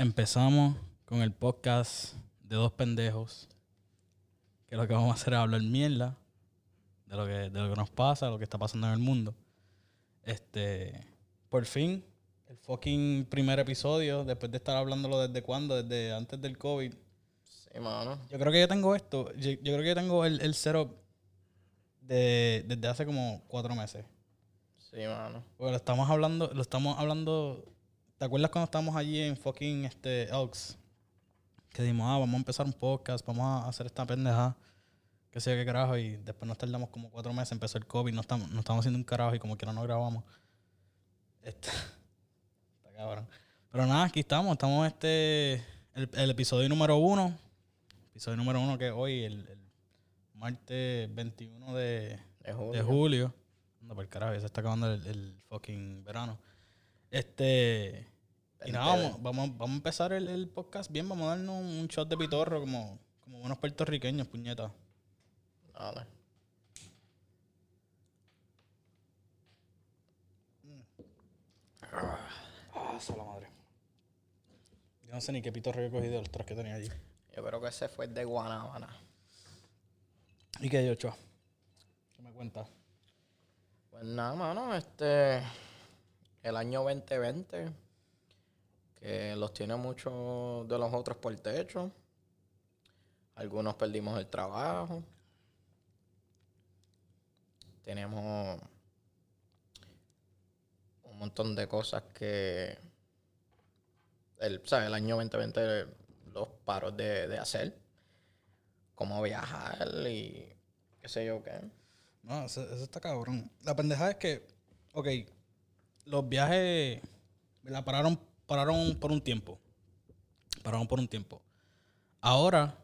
Empezamos con el podcast de dos pendejos. Que lo que vamos a hacer es hablar mierda de lo que, de lo que nos pasa, de lo que está pasando en el mundo. Este, por fin, el fucking primer episodio, después de estar hablándolo desde cuándo, desde antes del COVID. Sí, mano. Yo creo que yo tengo esto, yo, yo creo que yo tengo el, el setup de, desde hace como cuatro meses. Sí, mano. Porque lo estamos hablando, lo estamos hablando. ¿Te acuerdas cuando estábamos allí en fucking este Elks? Que dijimos, ah, vamos a empezar un podcast, vamos a hacer esta pendeja. Que yo qué carajo. Y después nos tardamos como cuatro meses, empezó el COVID, no estamos, no estamos haciendo un carajo y como que no nos grabamos. Este, está cabrón. Pero nada, aquí estamos, estamos este, el, el episodio número uno. Episodio número uno que es hoy, el, el martes 21 de, De julio. de julio. Anda por el carajo, ya se está acabando el, el fucking verano. Este. Y nada, vamos, vamos, vamos a empezar el, el podcast bien. Vamos a darnos un, un shot de pitorro como, como buenos puertorriqueños, puñeta. Dale. Ah, sola madre. Yo no sé ni qué pitorro he cogido de los tres que tenía allí. Yo creo que ese fue el de Guanábana. ¿Y qué hay, Ochoa? ¿Qué me cuentas? Pues nada, mano, este. El año 2020, que los tiene muchos de los otros por techo. Algunos perdimos el trabajo. Tenemos un montón de cosas que el, ¿sabes? el año 2020 los paros de, de hacer. Cómo viajar y qué sé yo qué. No, eso, está cabrón. La pendeja es que, ok, los viajes la pararon, pararon por un tiempo. Pararon por un tiempo. Ahora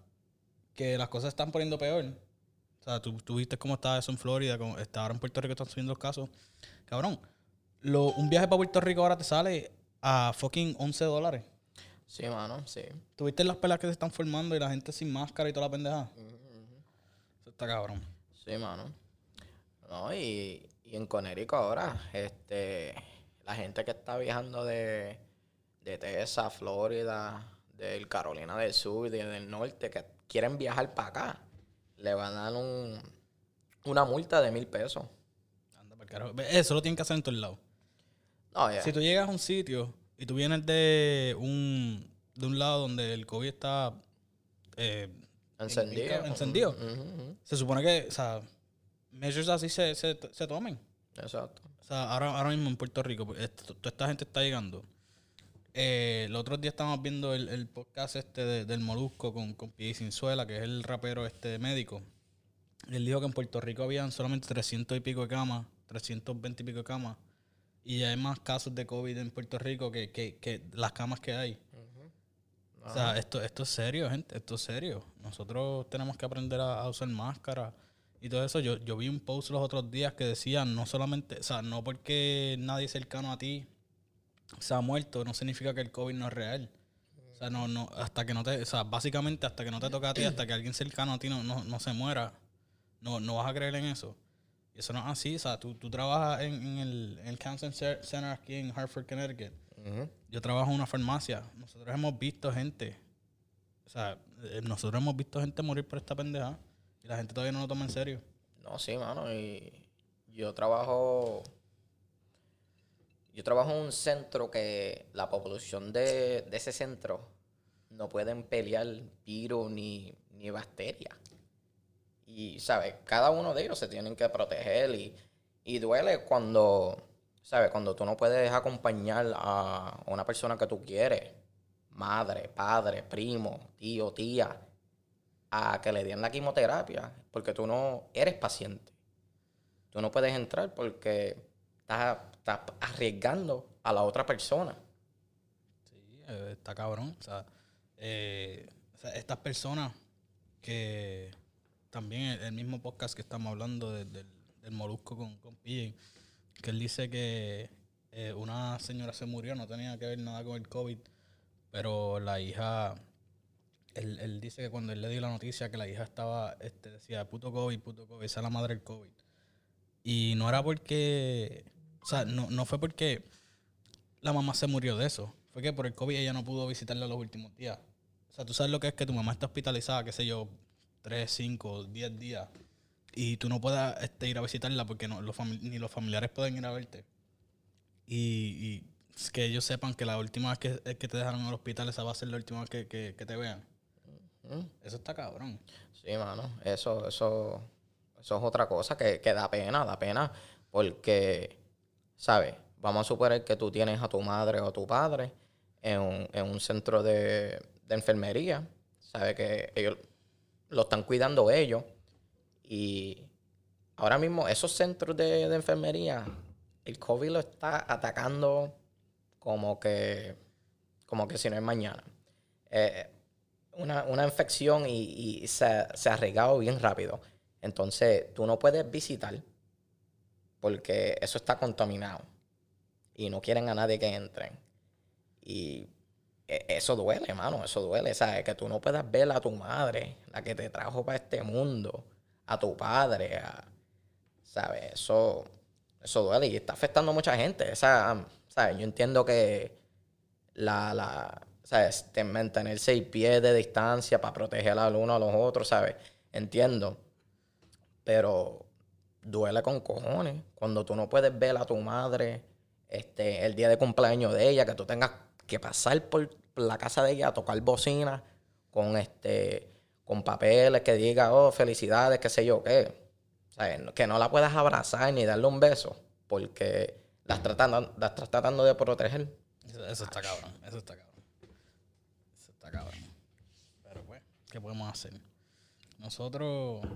que las cosas están poniendo peor, o sea, tú, tú viste cómo está eso en Florida, cómo está ahora en Puerto Rico están subiendo los casos. Cabrón, lo, un viaje para Puerto Rico ahora te sale a fucking 11 dólares. Sí, mano, sí. ¿Tuviste las peleas que se están formando y la gente sin máscara y toda la pendeja? Eso está cabrón. Sí, mano. No, y, y en Conérico ahora, este, la gente que está viajando de, de Texas, Florida, del Carolina del Sur y del Norte, que quieren viajar para acá, le van a dar un, una multa de mil pesos. Eso lo tienen que hacer en todos lados. No, ya. Si tú llegas a un sitio y tú vienes de un, de un lado donde el COVID está eh, encendido. encendido. Se supone que, o sea, measures así se, se, se tomen. Exacto. O sea, ahora, ahora mismo en Puerto Rico, pues, esto- toda esta gente está llegando. Eh, el otro día estábamos viendo el, el podcast este de- del Molusco con, con Pie Sinzuela, que es el rapero este médico. Él dijo que en Puerto Rico habían solamente 300 y pico de camas, 320 y pico de camas. Y hay más casos de COVID en Puerto Rico que, que, que las camas que hay. O sea, esto, esto es serio, gente, esto es serio. Nosotros tenemos que aprender a, a usar máscara y todo eso. Yo, yo vi un post los otros días que decía, no solamente, o sea, no porque nadie cercano a ti se ha muerto, no significa que el COVID no es real. O sea, no, no, hasta que no te, o sea, básicamente hasta que no te toque a ti, hasta que alguien cercano a ti no, no, no se muera, no, no vas a creer en eso. Y eso no es así, o sea, tú, tú trabajas en, en el, en el Cancer Cer- Center aquí en Hartford, Connecticut. Yo trabajo en una farmacia. Nosotros hemos visto gente. O sea, eh, nosotros hemos visto gente morir por esta pendeja. Y la gente todavía no lo toma en serio. No, sí, mano. Y yo trabajo. Yo trabajo en un centro que la población de, ese centro no pueden pelear virus ni, ni bacterias. Y, ¿sabes? Cada uno de ellos se tienen que proteger y, y duele cuando, ¿sabes? Cuando tú no puedes acompañar a una persona que tú quieres, madre, padre, primo, tío, tía, a que le den la quimioterapia, porque tú no eres paciente. Tú no puedes entrar porque estás, estás arriesgando a la otra persona. Sí, eh, está cabrón. O sea, eh, o sea, estas personas que también el, mismo podcast que estamos hablando de- del, molusco con, con que él dice que eh, una señora se murió, no tenía que ver nada con el COVID, pero la hija, él, él dice que cuando él le dio la noticia que la hija estaba, este, decía, puto COVID, puto COVID, esa es la madre del COVID. Y no era porque, o sea, no, no fue porque la mamá se murió de eso, fue que por el COVID ella no pudo visitarla los últimos días. O sea, tú sabes lo que es que tu mamá está hospitalizada, qué sé yo, 3, 5, 10 días. Y tú no puedas este, ir a visitarla porque no, los ni los familiares pueden ir a verte. Y, y es que ellos sepan que la última vez que, que te dejaron en el hospital, esa va a ser la última vez que, que- que te vean. Eso está cabrón. Sí, mano, eso, eso, eso es otra cosa que, que da pena, da pena, porque, ¿sabes? Vamos a suponer que tú tienes a tu madre o a tu padre en un, en un centro de, de enfermería, ¿sabes? Que ellos lo están cuidando ellos, y ahora mismo esos centros de, de enfermería, el COVID lo está atacando como que, como que si no es mañana. Eh, una, una infección y, y se, se ha regado bien rápido. Entonces, tú no puedes visitar porque eso está contaminado y no quieren a nadie que entren. Y e- eso duele, mano, eso duele, ¿sabes? Que tú no puedas ver a tu madre, la que te trajo para este mundo, a tu padre, a- ¿sabes? Eso, eso duele y está afectando a mucha gente. Esa, ¿sabes? Yo entiendo que la, la, ¿sabes? De mantener seis pies de distancia para proteger al uno a los otros, ¿sabes? Entiendo. Pero duele con cojones. Cuando tú no puedes ver a tu madre este, el día de cumpleaños de ella, que tú tengas que pasar por la casa de ella a tocar bocina con este con papeles que diga, oh, felicidades, qué sé yo qué. Que no la puedas abrazar ni darle un beso porque la estás tratando, la estás tratando de proteger. Eso, eso está cabrón, eso está cabrón. Eso está cabrón. Pero pues, ¿qué podemos hacer? Nosotros,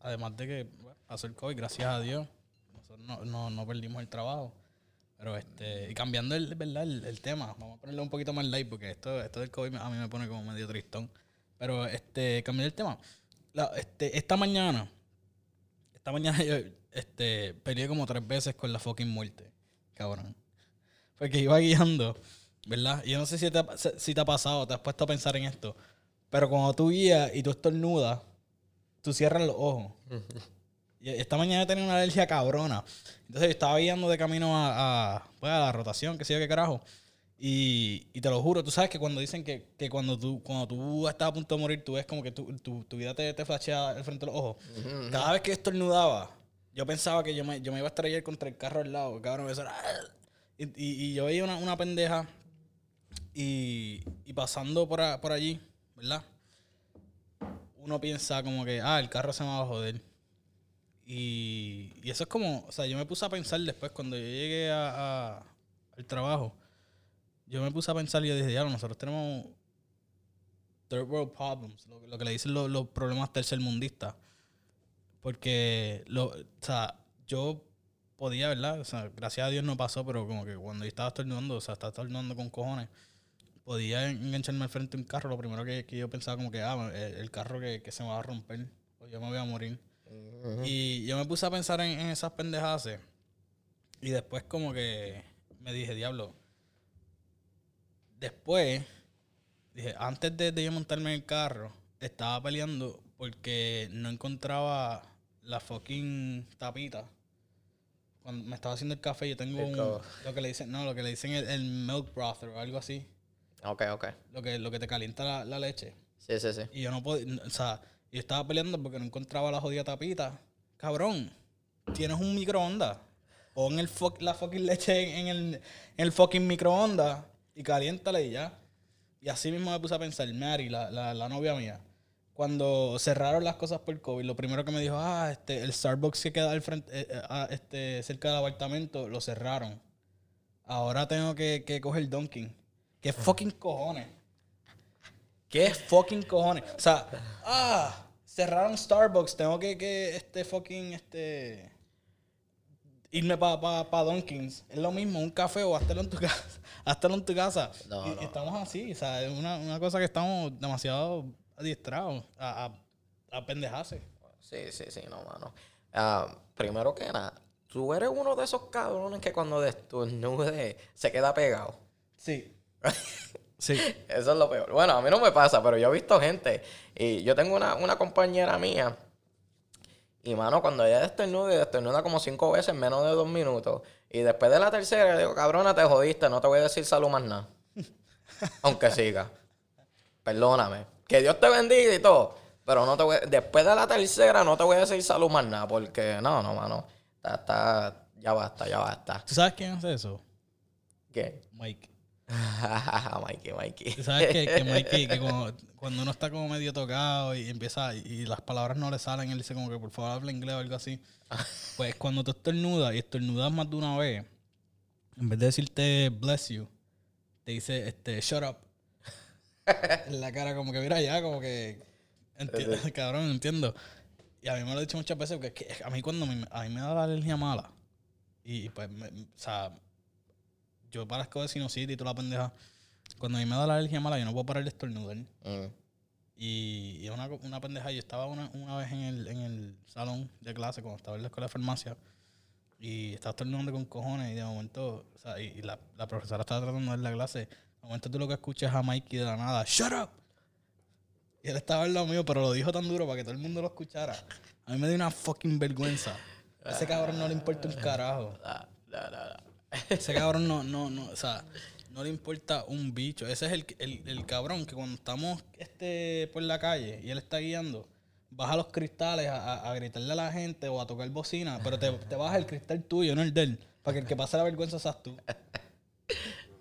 además de que pasó el COVID, gracias a Dios, nosotros no, no, no perdimos el trabajo. Pero este, y cambiando el, ¿verdad? El, el tema, vamos a ponerle un poquito más light porque esto, esto del COVID a mí me pone como medio tristón. Pero este, cambiando el tema. La- este, esta mañana, esta mañana yo este, peleé como tres veces con la fucking muerte. Cabrón. Porque iba guiando, ¿verdad? Yo no sé si te, si te ha pasado, te has puesto a pensar en esto. Pero cuando tú guías y tú estornudas, tú cierras los ojos. Esta mañana tenía una alergia cabrona. Entonces yo estaba guiando de camino a, a, pues, a la rotación, que sé yo qué carajo. Y, y te lo juro, tú sabes que cuando dicen que, que cuando tú cuando tú estás a punto de morir, tú ves como que tu, tu, tu vida te, te flashea al frente de los ojos. Cada vez que estornudaba, yo pensaba que yo me, yo me iba a estrellar contra el carro al lado. Cabrón, eso era... Y, y- y yo veía una, una pendeja y, y pasando por, a- por allí, ¿verdad? Uno piensa como que, ah, el carro se me va a joder. Y, eso es como, o sea, yo me puse a pensar después cuando yo llegué a, al trabajo, yo me puse a pensar y yo dije, ya, nosotros tenemos third world problems, lo, lo que le dicen los, los problemas tercermundistas. Porque, lo, o sea, yo podía, ¿verdad? O sea, gracias a Dios no pasó, pero como que cuando yo estaba estornudando, o sea, estaba estornudando con cojones, podía engancharme al frente de un carro. Lo primero que, que yo pensaba como que, ah, el, el carro que, que se me va a romper, o yo me voy a morir. Y yo me puse a pensar en, en esas pendejadas. Y después como que me dije, diablo. Después, dije, antes de, de yo montarme en el carro, estaba peleando porque no encontraba la fucking tapita. Cuando me estaba haciendo el café, yo tengo un, lo que le dicen, no, lo que le dicen el, el milk brother o algo así. Ok, ok. Lo que, lo que te calienta la, la leche. Sí, sí, sí. Y yo no podía, o sea, yo estaba peleando porque no encontraba la jodida tapita. Cabrón, tienes un microondas. Pon el fuck- la fucking leche en, el, el fucking microondas y caliéntala y ya. Y así mismo me puse a pensar, Mary, la, la, la novia mía, cuando cerraron las cosas por COVID, lo primero que me dijo, ah, este, el Starbucks que queda al frente, eh, eh, ah, este, cerca del apartamento, lo cerraron. Ahora tengo que, que coger Dunkin'. ¿Qué fucking cojones? ¿Qué fucking cojones? O sea, ah, cerraron Starbucks, tengo que, que este fucking, este, irme para pa, pa Dunkin's. Es lo mismo, un café o hazlo en tu casa. Hazlo en tu casa. No, y, y no. estamos así, o sea, es una, una cosa que estamos demasiado adiestrados a, a, a pendejarse. Sí, sí, sí, no, mano. Ah, primero que nada, tú eres uno de esos cabrones que cuando destornude se queda pegado. Sí. sí. Eso es lo peor. Bueno, a mí no me pasa, pero yo he visto gente. Y yo tengo una, una compañera mía. Y, mano, cuando ella destornuda, y destornuda como cinco veces en menos de dos minutos. Y después de la tercera, digo, cabrona, te jodiste, no te voy a decir salud más nada. Aunque siga. Perdóname. Que Dios te bendiga y todo. Pero no te voy, después de la tercera no te voy a decir salud más nada. Porque no, no, mano. Está, está, ya basta, ya basta. ¿Tú sabes quién hace eso? ¿Qué? Mike. Mikey, Mikey. ¿Tú sabes que, que Mikey, que cuando, cuando uno está como medio tocado y empieza y las palabras no le salen, él dice como que por favor habla inglés o algo así. Pues cuando tú estornudas y estornudas más de una vez, en vez de decirte bless you, te dice este shut up. en la cara como que mira ya, como que entiendo, cabrón, entiendo. Y a mí me lo he dicho muchas veces porque es que a mí cuando me, a mí me da la alergia mala y pues, me- o sea, yo parezco de sinusitis y toda la pendeja. Cuando a mí me da la alergia mala, yo no puedo parar de estornudar. Mm. Y, y es una, una pendeja. Yo estaba una, una vez en el, en el salón de clase, cuando estaba en la escuela de farmacia, y estaba estornudando con cojones. Y de momento, o sea, y, y la, la profesora estaba tratando de dar la clase. De momento tú lo que escuchas es a Mikey de la nada, ¡Shut up! Y él estaba al lado mío, pero lo dijo tan duro para que todo el mundo lo escuchara. A mí me dio una fucking vergüenza. A ese cabrón no le importa un carajo. Ese cabrón no, no, no, o sea, no le importa un bicho. Ese es el, el, el cabrón que cuando estamos este, por la calle y él está guiando, baja los cristales a, a- a gritarle a la gente o a tocar bocina, pero te, te baja el cristal tuyo, no el de él, para que el que pase la vergüenza seas tú.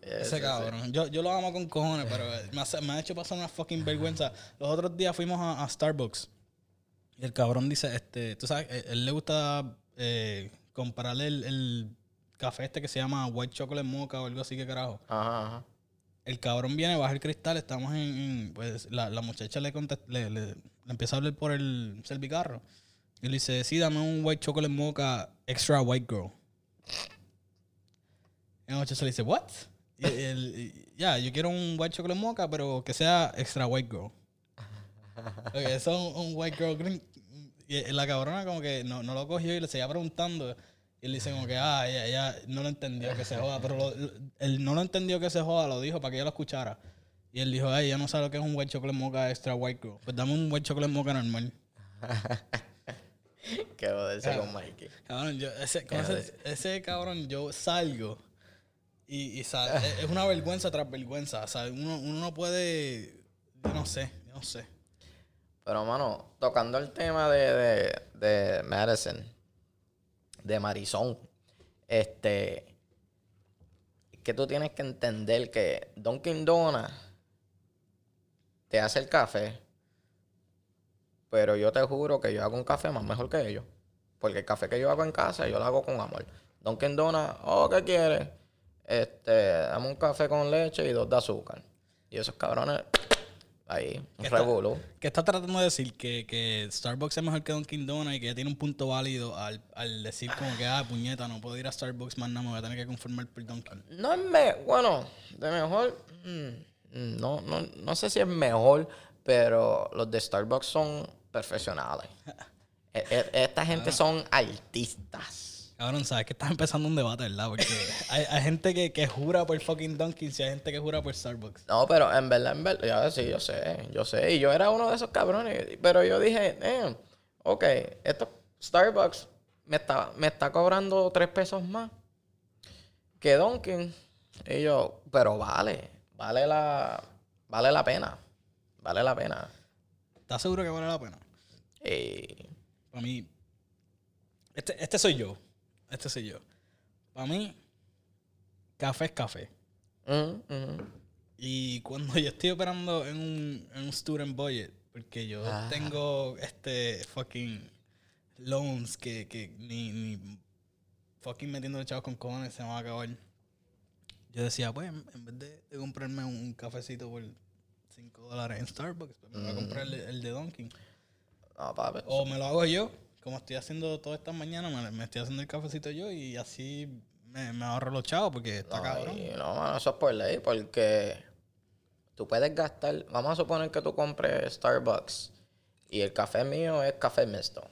Ese cabrón. Yo, yo lo amo con cojones, pero me, hace- me ha hecho pasar una fucking vergüenza. Los otros días fuimos a, a Starbucks y el cabrón dice, este, tú sabes, él, él le gusta eh, comprarle el, el café este que se llama White Chocolate Mocha o algo así que carajo. Ajá, ajá. El cabrón viene, baja el cristal, estamos en, en- pues la, la muchacha le, le, le- le empieza a hablar por el servicarro. Y le dice, sí, dame un White Chocolate Mocha Extra White Girl. Y la muchacha le dice, what? Ya, yo quiero un White Chocolate Mocha, pero que sea Extra White Girl. Ok, eso es un, un White Girl Green. Y la cabrona como que no, no lo cogió y le seguía preguntando. Y él dice como que, ah, ella, ella no lo entendió que se joda. Pero lo- lo- él no lo entendió que se joda, lo dijo para que ella lo escuchara. Y él dijo, ay, ella no sabe lo que es un white chocolate mocha extra white girl. Pues dame un white chocolate mocha normal. Qué joderse con Mikey. Cabrón, yo, ese, con ese, ese cabrón, yo salgo y, y sal- es- una vergüenza tras vergüenza. O sea, uno, uno no puede, yo no sé, yo no sé. Pero, mano, tocando el tema de, de, de Madison, de Marisol, este, que tú tienes que entender que Dunkin' Donuts te hace el café, pero yo te juro que yo hago un café más mejor que ellos. Porque el café que yo hago en casa, yo lo hago con amor. Dunkin' Donuts, oh, ¿qué quieres? Este, dame un café con leche y dos de azúcar. Y esos cabrones, ahí, un. ¿Qué está tratando de decir? Que, que Starbucks es mejor que Dunkin' Donuts y que ya tiene un punto válido al, al decir como que, ah, puñeta, no puedo ir a Starbucks más nada, me voy a tener que conformar por Dunkin'. No es me bueno, de mejor. mm, no, no, no sé si es mejor, pero los de Starbucks son profesionales. E- e- Esta gente son artistas. Cabrón, sabes que estás empezando un debate, ¿verdad? Porque hay, hay gente que, que jura por fucking Dunkin' y hay gente que jura por Starbucks. No, pero en verdad, en verdad, ya sí, yo sé, yo sé. Y yo era uno de esos cabrones. Pero yo dije, eh, ok, esto Starbucks me está, me está cobrando tres pesos más que Dunkin'. Y yo, pero vale, vale la, vale la pena. Vale la pena. ¿Estás seguro que vale la pena? Y Para mí, este, este soy yo. Este soy yo. Para mí, café es café. mm, mm. Y cuando yo estoy operando en un, en un student budget, porque yo Ah. tengo este fucking loans que, que ni, ni fucking metiendo chavos con cojones se me va a acabar. Yo decía, pues, en vez de, de comprarme un, un cafecito por 5 dólares en Starbucks, pues me voy a comprar el, el de Dunkin'. No, papi. O me lo hago yo, como estoy haciendo todas estas mañanas, me, me estoy haciendo el cafecito yo y así me, me ahorro los chavos porque está No, cabrón. y no, mano, eso es por ley, porque tú puedes gastar, vamos a suponer que tú compres Starbucks y el café mío es café mixto.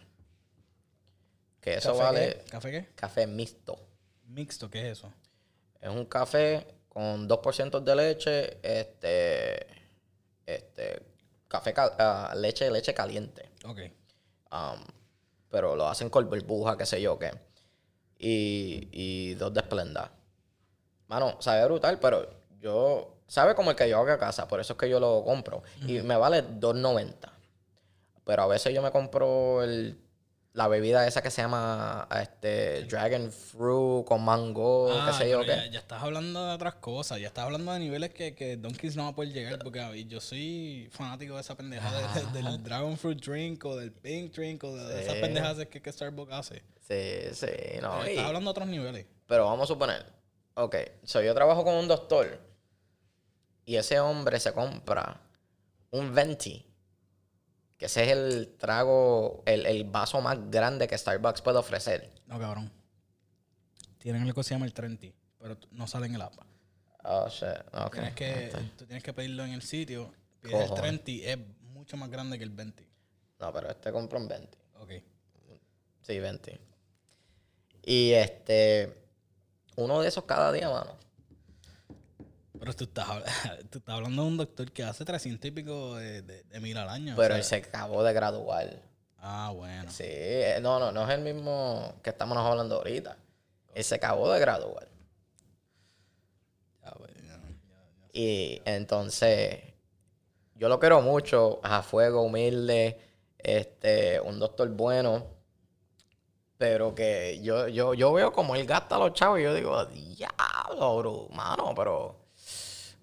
Que eso ¿Café vale qué? ¿Café qué? café mixto. Mixto, ¿qué es eso? Es un café con 2% de leche, este, este, café, ah, leche, leche caliente. Ok. Um, pero lo hacen con burbuja, qué sé yo qué. Y, y dos de esplenda. Mano, sabe brutal, pero yo sabe como el que yo hago a casa, por eso es que yo lo compro. Y me vale 2.90. Pero a veces yo me compro el, la bebida esa que se llama este, Dragon Fruit con mango, qué Ah, sé yo qué. ya, ya estás hablando de otras cosas, ya estás hablando de niveles que, que Donkeys no va a poder llegar, porque yo soy fanático de esa pendejada de- del Dragon Fruit Drink o del Pink Drink o de, de esas pendejadas que, que Starbucks hace. Sí, sí, no. Pero estás hablando de otros niveles. Pero vamos a suponer, ok, so yo trabajo con un doctor y ese hombre se compra un Venti, que ese es el trago, el, el vaso más grande que Starbucks puede ofrecer. No, cabrón. Tienen algo que se llama el 30, pero no sale en el app. Oh, shit, ok. Tienes que, tú tienes que pedirlo en el sitio. Pides el Cojones. 30, es mucho más grande que el 20. No, pero este compra un 20. Ok. Sí, 20. Y este, uno de esos cada día, mano. Pero tú estás, tú estás hablando de un doctor que hace 300 y pico de, de- de mil al año. o Pero sea- él se acabó de graduar. Ah, bueno. Sí, eh, no, no, no es el mismo que estamos hablando ahorita. Él se acabó de graduar. Ya, ya, ya, ya. Y entonces, yo lo quiero mucho, a fuego, humilde, este, un doctor bueno. Pero que yo, yo, yo veo como él gasta a los chavos y yo digo, diablo, bro, mano, pero.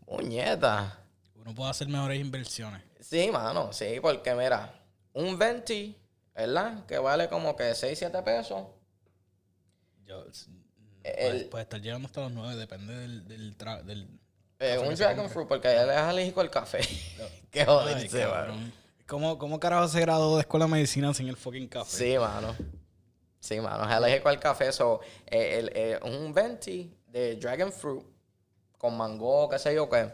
Muñeta. Uno puede hacer mejores inversiones. Sí, mano, sí, porque mira, un 20, ¿verdad? Que vale como que 6, 7 pesos. Yo, s- El- puede, estar llegando hasta los 9, depende del... del, tra- del Eh, un Dragon Fruit, porque él es alérgico al café. Qué Ay, joderse, mano. ¿Cómo, ¿Cómo carajo se graduó de escuela de medicina sin el fucking café? Sí, mano. Sí, mano. Es alérgico al café. So, eh, el- eh, un 20 de Dragon Fruit con mango, qué sé yo qué.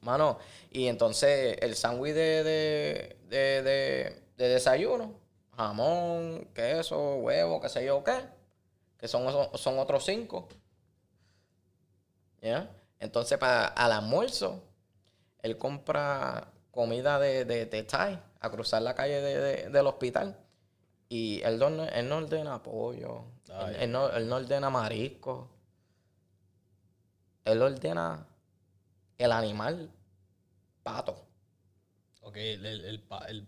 Mano, y entonces el sándwich de, de, de, de- de desayuno, jamón, queso, huevo, qué sé yo qué, que son, son, otros cinco. ¿Ya? Entonces, para al almuerzo, él compra comida de, de, de Thai a cruzar la calle de- de- del hospital. Y él, no- él no ordena pollo, él, él no, él no ordena marisco. Él ordena el animal pato. Ok, el, el, el, el,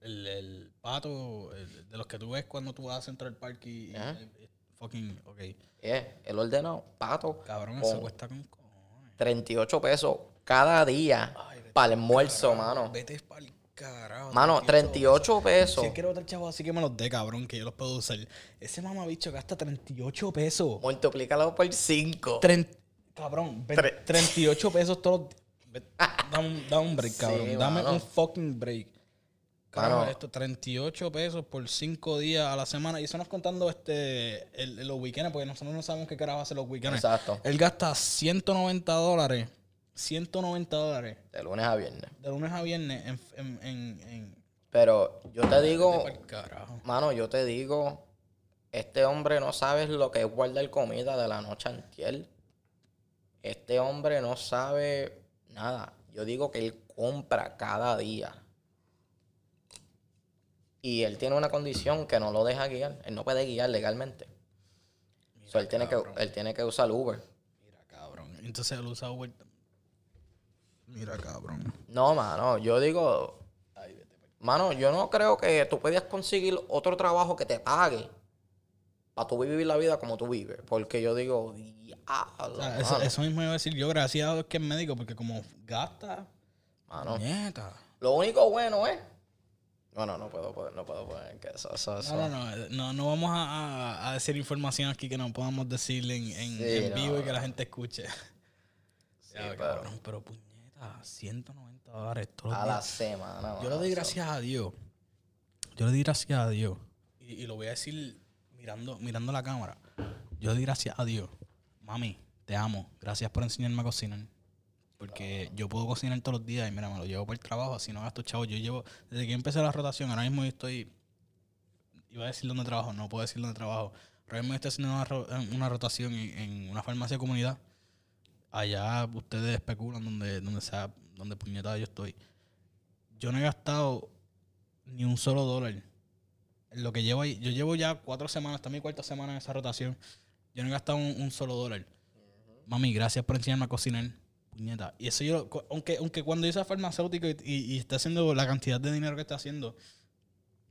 el- el pato el- de los que tú ves cuando tú vas a Central Park y... y- Ajá. y- fucking... Ok. Eh, él ordena pato Cabrón, eso cuesta con cojones. 38 pesos cada día para el almuerzo, mano. Vete pa'l carajo. Mano, 38 pesos. Si él quiere botar chavo así que me los dé, cabrón, que yo los puedo usar. Ese mamabicho gasta 38 pesos. Multiplícalo por 5. Tren- cabrón, ve- Tre- 38 pesos todos los días. Ve- Dame, un- dame un break, Sí, cabrón. Dame mano. un fucking break. Carajo, Mano. esto, 38 pesos por 5 días a la semana. Y eso no es contando este, el- los weekends, porque nosotros no sabemos qué carajo hace los weekends. Exacto. Él gasta 190 dólares. 190 dólares. De lunes a viernes. De lunes a viernes en... en, en, en Pero yo te digo, mano, yo te digo, este hombre no sabe lo que es guardar comida de la noche antier. Este hombre no sabe nada. Yo digo que él compra cada día. Y él tiene una condición que no lo deja guiar. Él no puede guiar legalmente. So, él, tiene que, él tiene que usar Uber. Mira, cabrón. Entonces él usa Uber. Mira, cabrón. No, mano, yo digo, Ay, vete pa'l- mano, yo no creo que tú puedas conseguir otro trabajo que te pague para tú vivir la vida como tú vives. Porque yo digo, diablo, O sea, eso, eso mismo iba a decir yo, gracias a Dios que es médico, porque como gasta, Mano, nieta. Lo único bueno es. Bueno, no puedo poner, no puedo poner que eso, eso, eso. No, no, no, no, no vamos a, a- decir información aquí que no podamos decir en, en, Sí, en no, vivo y no. que la gente escuche. Sí, Ya, pero cabrón, pero puñeta, 190 dólares todos los a la semana. Yo le doy gracias a Dios. Yo le doy gracias a Dios. Y, y lo voy a decir mirando, mirando la cámara. Yo le doy gracias a Dios. Mami, te amo. Gracias por enseñarme a cocinar. Porque yo puedo cocinar todos los días y mira, me lo llevo por el trabajo, así no gasto chavo. Yo llevo, desde que empecé la rotación, ahora mismo estoy, iba a decir dónde trabajo, no puedo decir dónde trabajo. Ahora mismo estoy haciendo una, una rotación en, una farmacia de comunidad. Allá ustedes especulan donde, donde sea, donde puñetada yo estoy. Yo no he gastado ni un solo dólar. Lo que llevo ahí, yo llevo ya cuatro semanas, está mi cuarta semana en esa rotación. Yo no he gastado un, un solo dólar. Mami, gracias por enseñarme a cocinar. puñeta. Y eso yo, aunque, aunque cuando yo sea farmacéutico y, y, y esté haciendo la cantidad de dinero que está haciendo,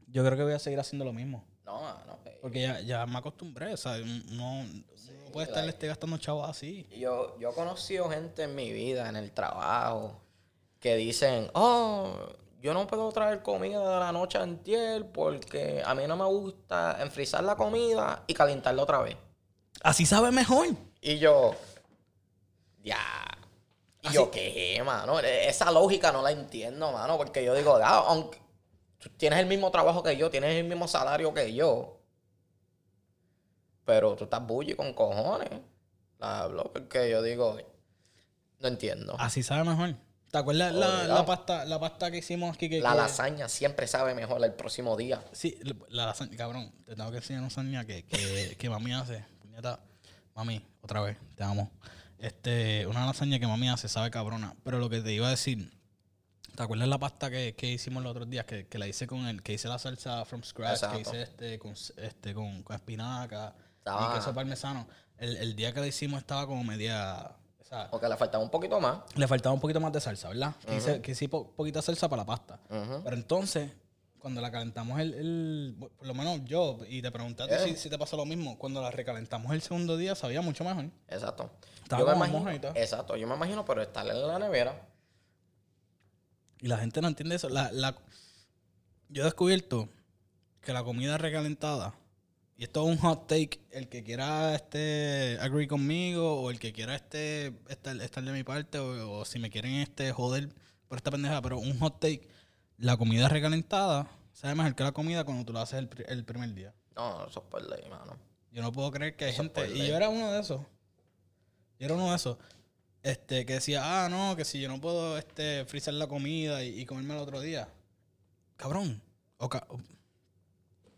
yo creo que voy a seguir haciendo lo mismo. No, no. eh, Porque ya, ya me acostumbré, o sea, no, no puede estar este, gastando chavos así. Yo, yo he conocido gente en mi vida, en el trabajo, que dicen, oh, yo no puedo traer comida de la noche a antier porque a mí no me gusta enfrizar la comida y calentarla otra vez. Así sabe mejor. Y yo, ya. Y Así- yo, ¿qué, mano? E- Esa lógica no la entiendo, mano, porque yo digo, ah, aunque tú tienes el mismo trabajo que yo, tienes el mismo salario que yo, pero tú estás bully con cojones. La hablo porque yo digo, no entiendo. Así sabe mejor. ¿Te acuerdas la, pasta, la pasta que hicimos aquí? Que, La que- lasaña siempre sabe mejor el próximo día. Sí, la lasaña, cabrón. Te tengo que enseñar una lasaña que, que, que mami hace. Puñeta, mami, otra vez, te amo. Este, una lasaña que mami hace, sabe cabrona. Pero lo que te iba a decir, ¿te acuerdas la pasta que, que hicimos los otros días? Que, que la hice con el, que hice la salsa from scratch, Exacto. que hice este con, este, con, con espinaca y queso parmesano. El, el día que la hicimos estaba como media. Porque le faltaba un poquito más. le faltaba un poquito más de salsa, ¿verdad? Que hice, que hice po- poquita salsa para la pasta. Pero entonces, cuando la calentamos el, el- por lo menos yo, y te preguntaste Eh. si, si te pasó lo mismo, cuando la recalentamos el segundo día sabía mucho mejor. Exacto. Estaba yo me imagino, exacto, yo me imagino, pero estar en la nevera. Y la gente no entiende eso. La, la- yo he descubierto que la comida recalentada, y esto es un hot take, el que quiera este agree conmigo, o el que quiera este estar, estar de mi parte, o, o si me quieren este joder por esta pendeja, pero un hot take, la comida recalentada sabe mejor que la comida cuando tú la haces el, el primer día. No, eso es por ley, mano. Yo no puedo creer que hay Eso gente. Y yo era uno de esos. Yo era uno de esos. Este, que decía, ah, no, que si yo no puedo este, frizar la comida y, y comerme el otro día. Cabrón. O, ca-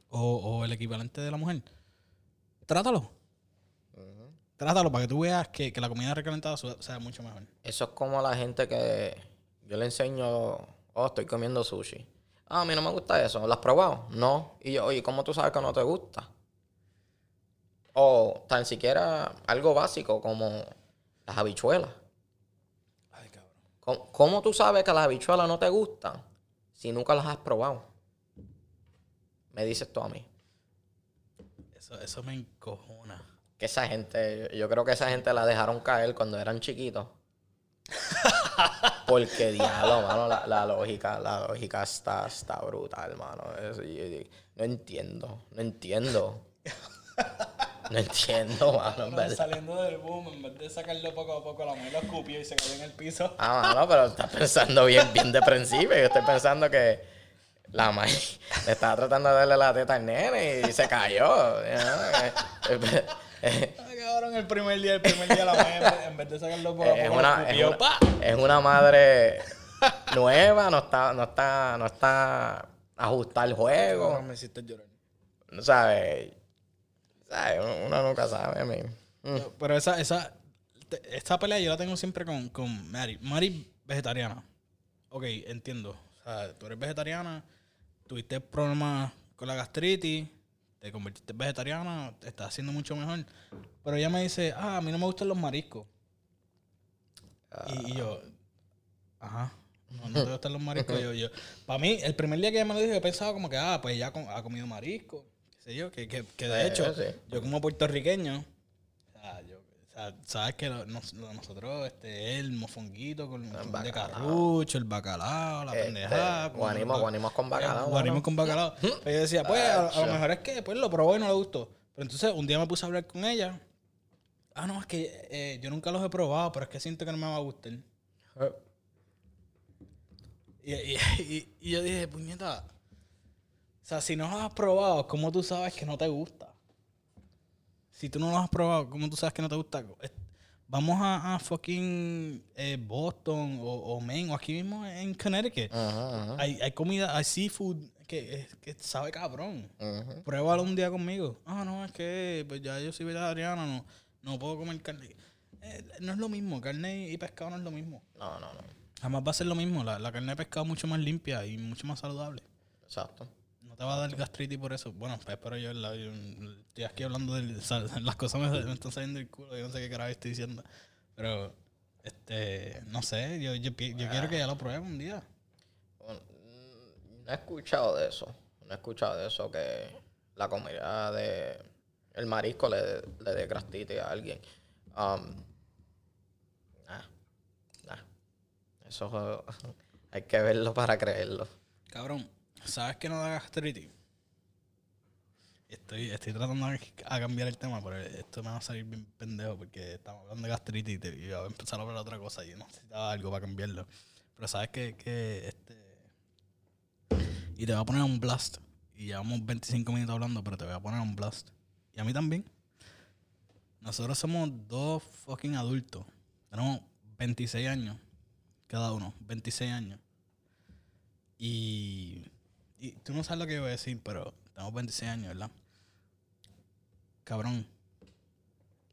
o, o el equivalente de la mujer. Trátalo. Trátalo para que tú veas que, que la comida recalentada sabe mucho mejor. Eso es como la gente que yo le enseño, oh, estoy comiendo sushi. Ah, a mí no me gusta eso. ¿Lo has probado? No. Y yo, oye, ¿cómo tú sabes que no te gusta? O tan siquiera algo básico como las habichuelas. Ay, cabrón. ¿Cómo, cómo tú sabes que las habichuelas no te gustan si nunca las has probado? Me dices tú a mí. Eso, eso me encojona. Que esa gente, yo creo que esa gente la dejaron caer cuando eran chiquitos. Porque diablo, mano, la, la lógica, la lógica está, está brutal, mano. Es- yo- yo- no entiendo, no entiendo. No entiendo, mano, en verdad. Saliendo del boom, en vez de sacarlo poco a poco, la mujer lo escupió y se cayó en el piso. Ah, mano, pero estás pensando bien, bien de principio. Yo estoy pensando que la madre le estaba tratando de darle la teta al nene y se cayó. Ay, cabrón, el primer día, el primer día la mujer, en vez de sacarlo a es una, es una- ¡pa! es una madre nueva, no está, no está, no está ajustar el juego. Cabrón, me hiciste llorar. No sabes. ¿Sabes? Uno nunca sabe. Mm. Pero esa, esa, esta pelea yo la tengo siempre con, con Mari. Mari, vegetariana. Ok, entiendo. O sea, tú eres vegetariana, tuviste problemas con la gastritis, te convertiste en vegetariana, te estás haciendo mucho mejor. Pero ella me dice, ah, a mí no me gustan los mariscos. Y, y yo, ajá. No, no te gustan los mariscos. yo, yo, para mí, el primer día que ella me lo dijo, yo pensaba como que, ah, pues com- ha comido marisco. Qué sé yo, que, que, que de Eh, hecho, sí. yo como puertorriqueño, o sea, yo, o sea, sabes que lo- nos- nosotros, este, el mofonguito con, con de carrucho, el bacalao, la Este, pendejada. con- guanimo- guanimos con bacalao, Guanimo mano. con bacalao. Pero yo decía, pues, a, a lo mejor es que pues lo probó y no le gustó. Pero entonces un día me puse a hablar con ella. Ah, no, es que eh, yo nunca los he probado, pero es que siento que no me va a gustar. Y, y- y- y yo dije, puñeta. O sea, si no los has probado, ¿cómo tú sabes que no te gusta? Si tú no los has probado, ¿cómo tú sabes que no te gusta? Vamos a, a fucking eh, Boston o, o Maine o aquí mismo en Connecticut. Ajá, ajá, Hay, hay comida, hay seafood que, que sabe cabrón. ajá. Pruébalo un día conmigo. Ah, no, es que pues ya yo soy vegetariano, no, no puedo comer carne. Eh, no es lo mismo, carne y pescado no es lo mismo. No, no, no. Jamás va a ser lo mismo. La, la carne de pescado es mucho más limpia y mucho más saludable. Exacto. No te va a dar gastritis por eso. Bueno, pues espero yo, estoy aquí hablando de las cosas me, me están saliendo del culo. Yo no sé qué carajo estoy diciendo. Pero Este, no sé, yo, yo, quiero que ella lo pruebe un día. Bueno, No he escuchado de eso. No he escuchado de eso que la comida de el marisco le, le dé gastritis a alguien. Um, nah, nah. Eso hay que verlo para creerlo. Cabrón, ¿sabes que no da gastritis? Estoy, estoy tratando a cambiar el tema, pero esto me va a salir bien pendejo porque estamos hablando de gastritis y te- y voy a empezar a hablar otra cosa y necesitaba algo para cambiarlo. Pero sabes que, que este... Y te voy a poner un blast. Y llevamos 25 minutos hablando, pero te voy a poner un blast. Y a mí también. Nosotros somos dos fucking adultos. Tenemos 26 años. Cada uno. 26 años. Y, y tú no sabes lo que yo voy a decir, pero tenemos 26 años, ¿verdad? Cabrón.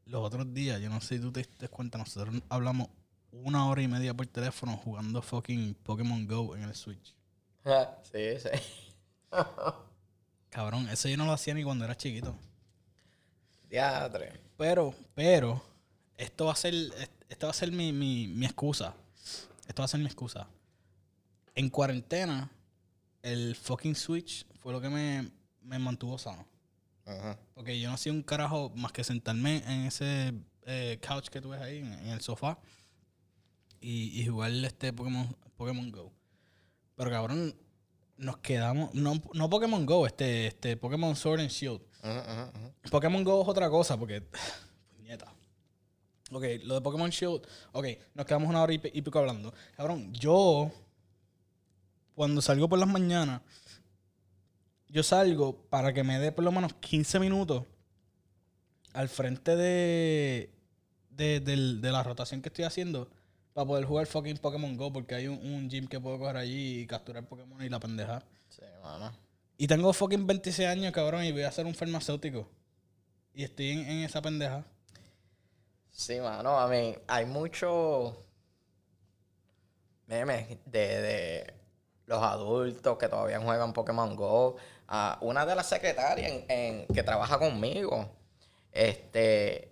Los otros días, yo no sé si tú te diste cuenta, nosotros hablamos una hora y media por teléfono jugando fucking Pokémon Go en el Switch. sí, sí. Cabrón, eso yo no lo hacía ni cuando era chiquito. Diadre. Pero, pero, esto va a ser, esto va a ser mi, mi, mi excusa. Esto va a ser mi excusa. En cuarentena, el fucking Switch fue lo que me, me mantuvo sano. Ajá. Porque yo no hacía un carajo más que sentarme en ese eh, couch que tú ves ahí, en, en el sofá, y, y jugar este Pokémon, Pokémon Go. Pero cabrón, nos quedamos. No, no Pokémon Go, este, este Pokémon Sword and Shield. Ajá, ajá, ajá. Pokémon Go es otra cosa, porque. Puñeta. Ok, lo de Pokémon Shield. Ok, nos quedamos una hora y pico hablando. Cabrón, yo. Cuando salgo por las mañanas. Yo salgo para que me dé por lo menos 15 minutos al frente de. de, de la rotación que estoy haciendo. Para poder jugar fucking Pokémon Go. Porque hay un, un gym que puedo coger allí y capturar Pokémon y la pendeja. Sí, mano. Y tengo fucking 26 años, cabrón, y voy a ser un farmacéutico. Y estoy en, en esa pendeja. Sí, mano, a mí hay muchos memes de, de los adultos que todavía juegan Pokémon Go. Ah, una de las secretarias en, en- que trabaja conmigo, este,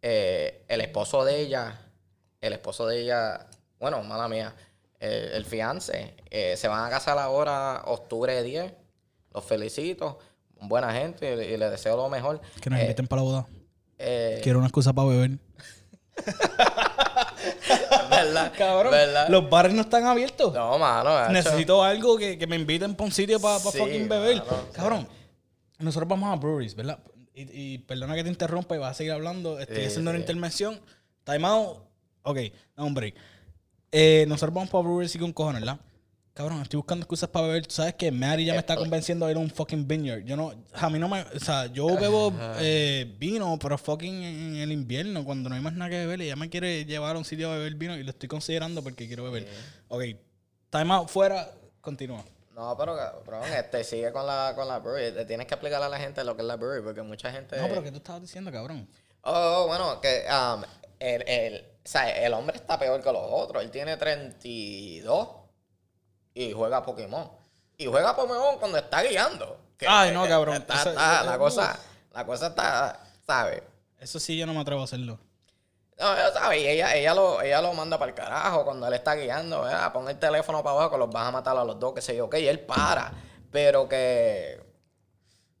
eh, el esposo de ella, el esposo de ella, bueno, mala mía, el, el fiance, eh, se van a casar ahora octubre 10. Los felicito, buena gente y, y les deseo lo mejor. Que nos Eh, inviten para la boda. eh, Quiero una excusa para beber. ¿Verdad? Cabrón, ¿Verdad? los bares no están abiertos. No, mano. Necesito algo que, que me inviten para un sitio para Sí, fucking beber. mano, sí. Cabrón, nosotros vamos a breweries, ¿verdad? Y, y perdona que te interrumpa y vas a seguir hablando. Estoy Sí, haciendo una intervención. Time out. Ok, un break. Eh, nosotros vamos para breweries y con cojones, ¿verdad? Cabrón, estoy buscando excusas para beber. Tú sabes que Mary ya me está convenciendo de ir a un fucking vineyard. Yo no, a mí no me, o sea, yo bebo eh, vino, pero fucking en el invierno, cuando no hay más nada que beber, ella me quiere llevar a un sitio a beber vino y lo estoy considerando porque quiero beber. Ok, time out, fuera, continúa. No, pero cabrón, este sigue con la, con la brewery. Le tienes que explicar a la gente lo que es la brewery, porque mucha gente. No, pero ¿qué tú estabas diciendo, cabrón? Oh, bueno, que um, el, el, o sea, el hombre está peor que los otros. Él tiene 32 y juega Pokémon. Y juega Pokémon cuando está guiando. Que- Ay, no, cabrón. está- la, cosa, la cosa está, ¿sabes? Eso sí, yo no me atrevo a hacerlo. No, ella sabe, y ella, ella, lo, ella lo manda para el carajo cuando él está guiando, ¿verdad? pon el teléfono para abajo que los vas a matar a los dos, que sé yo, ok, y él para, pero que...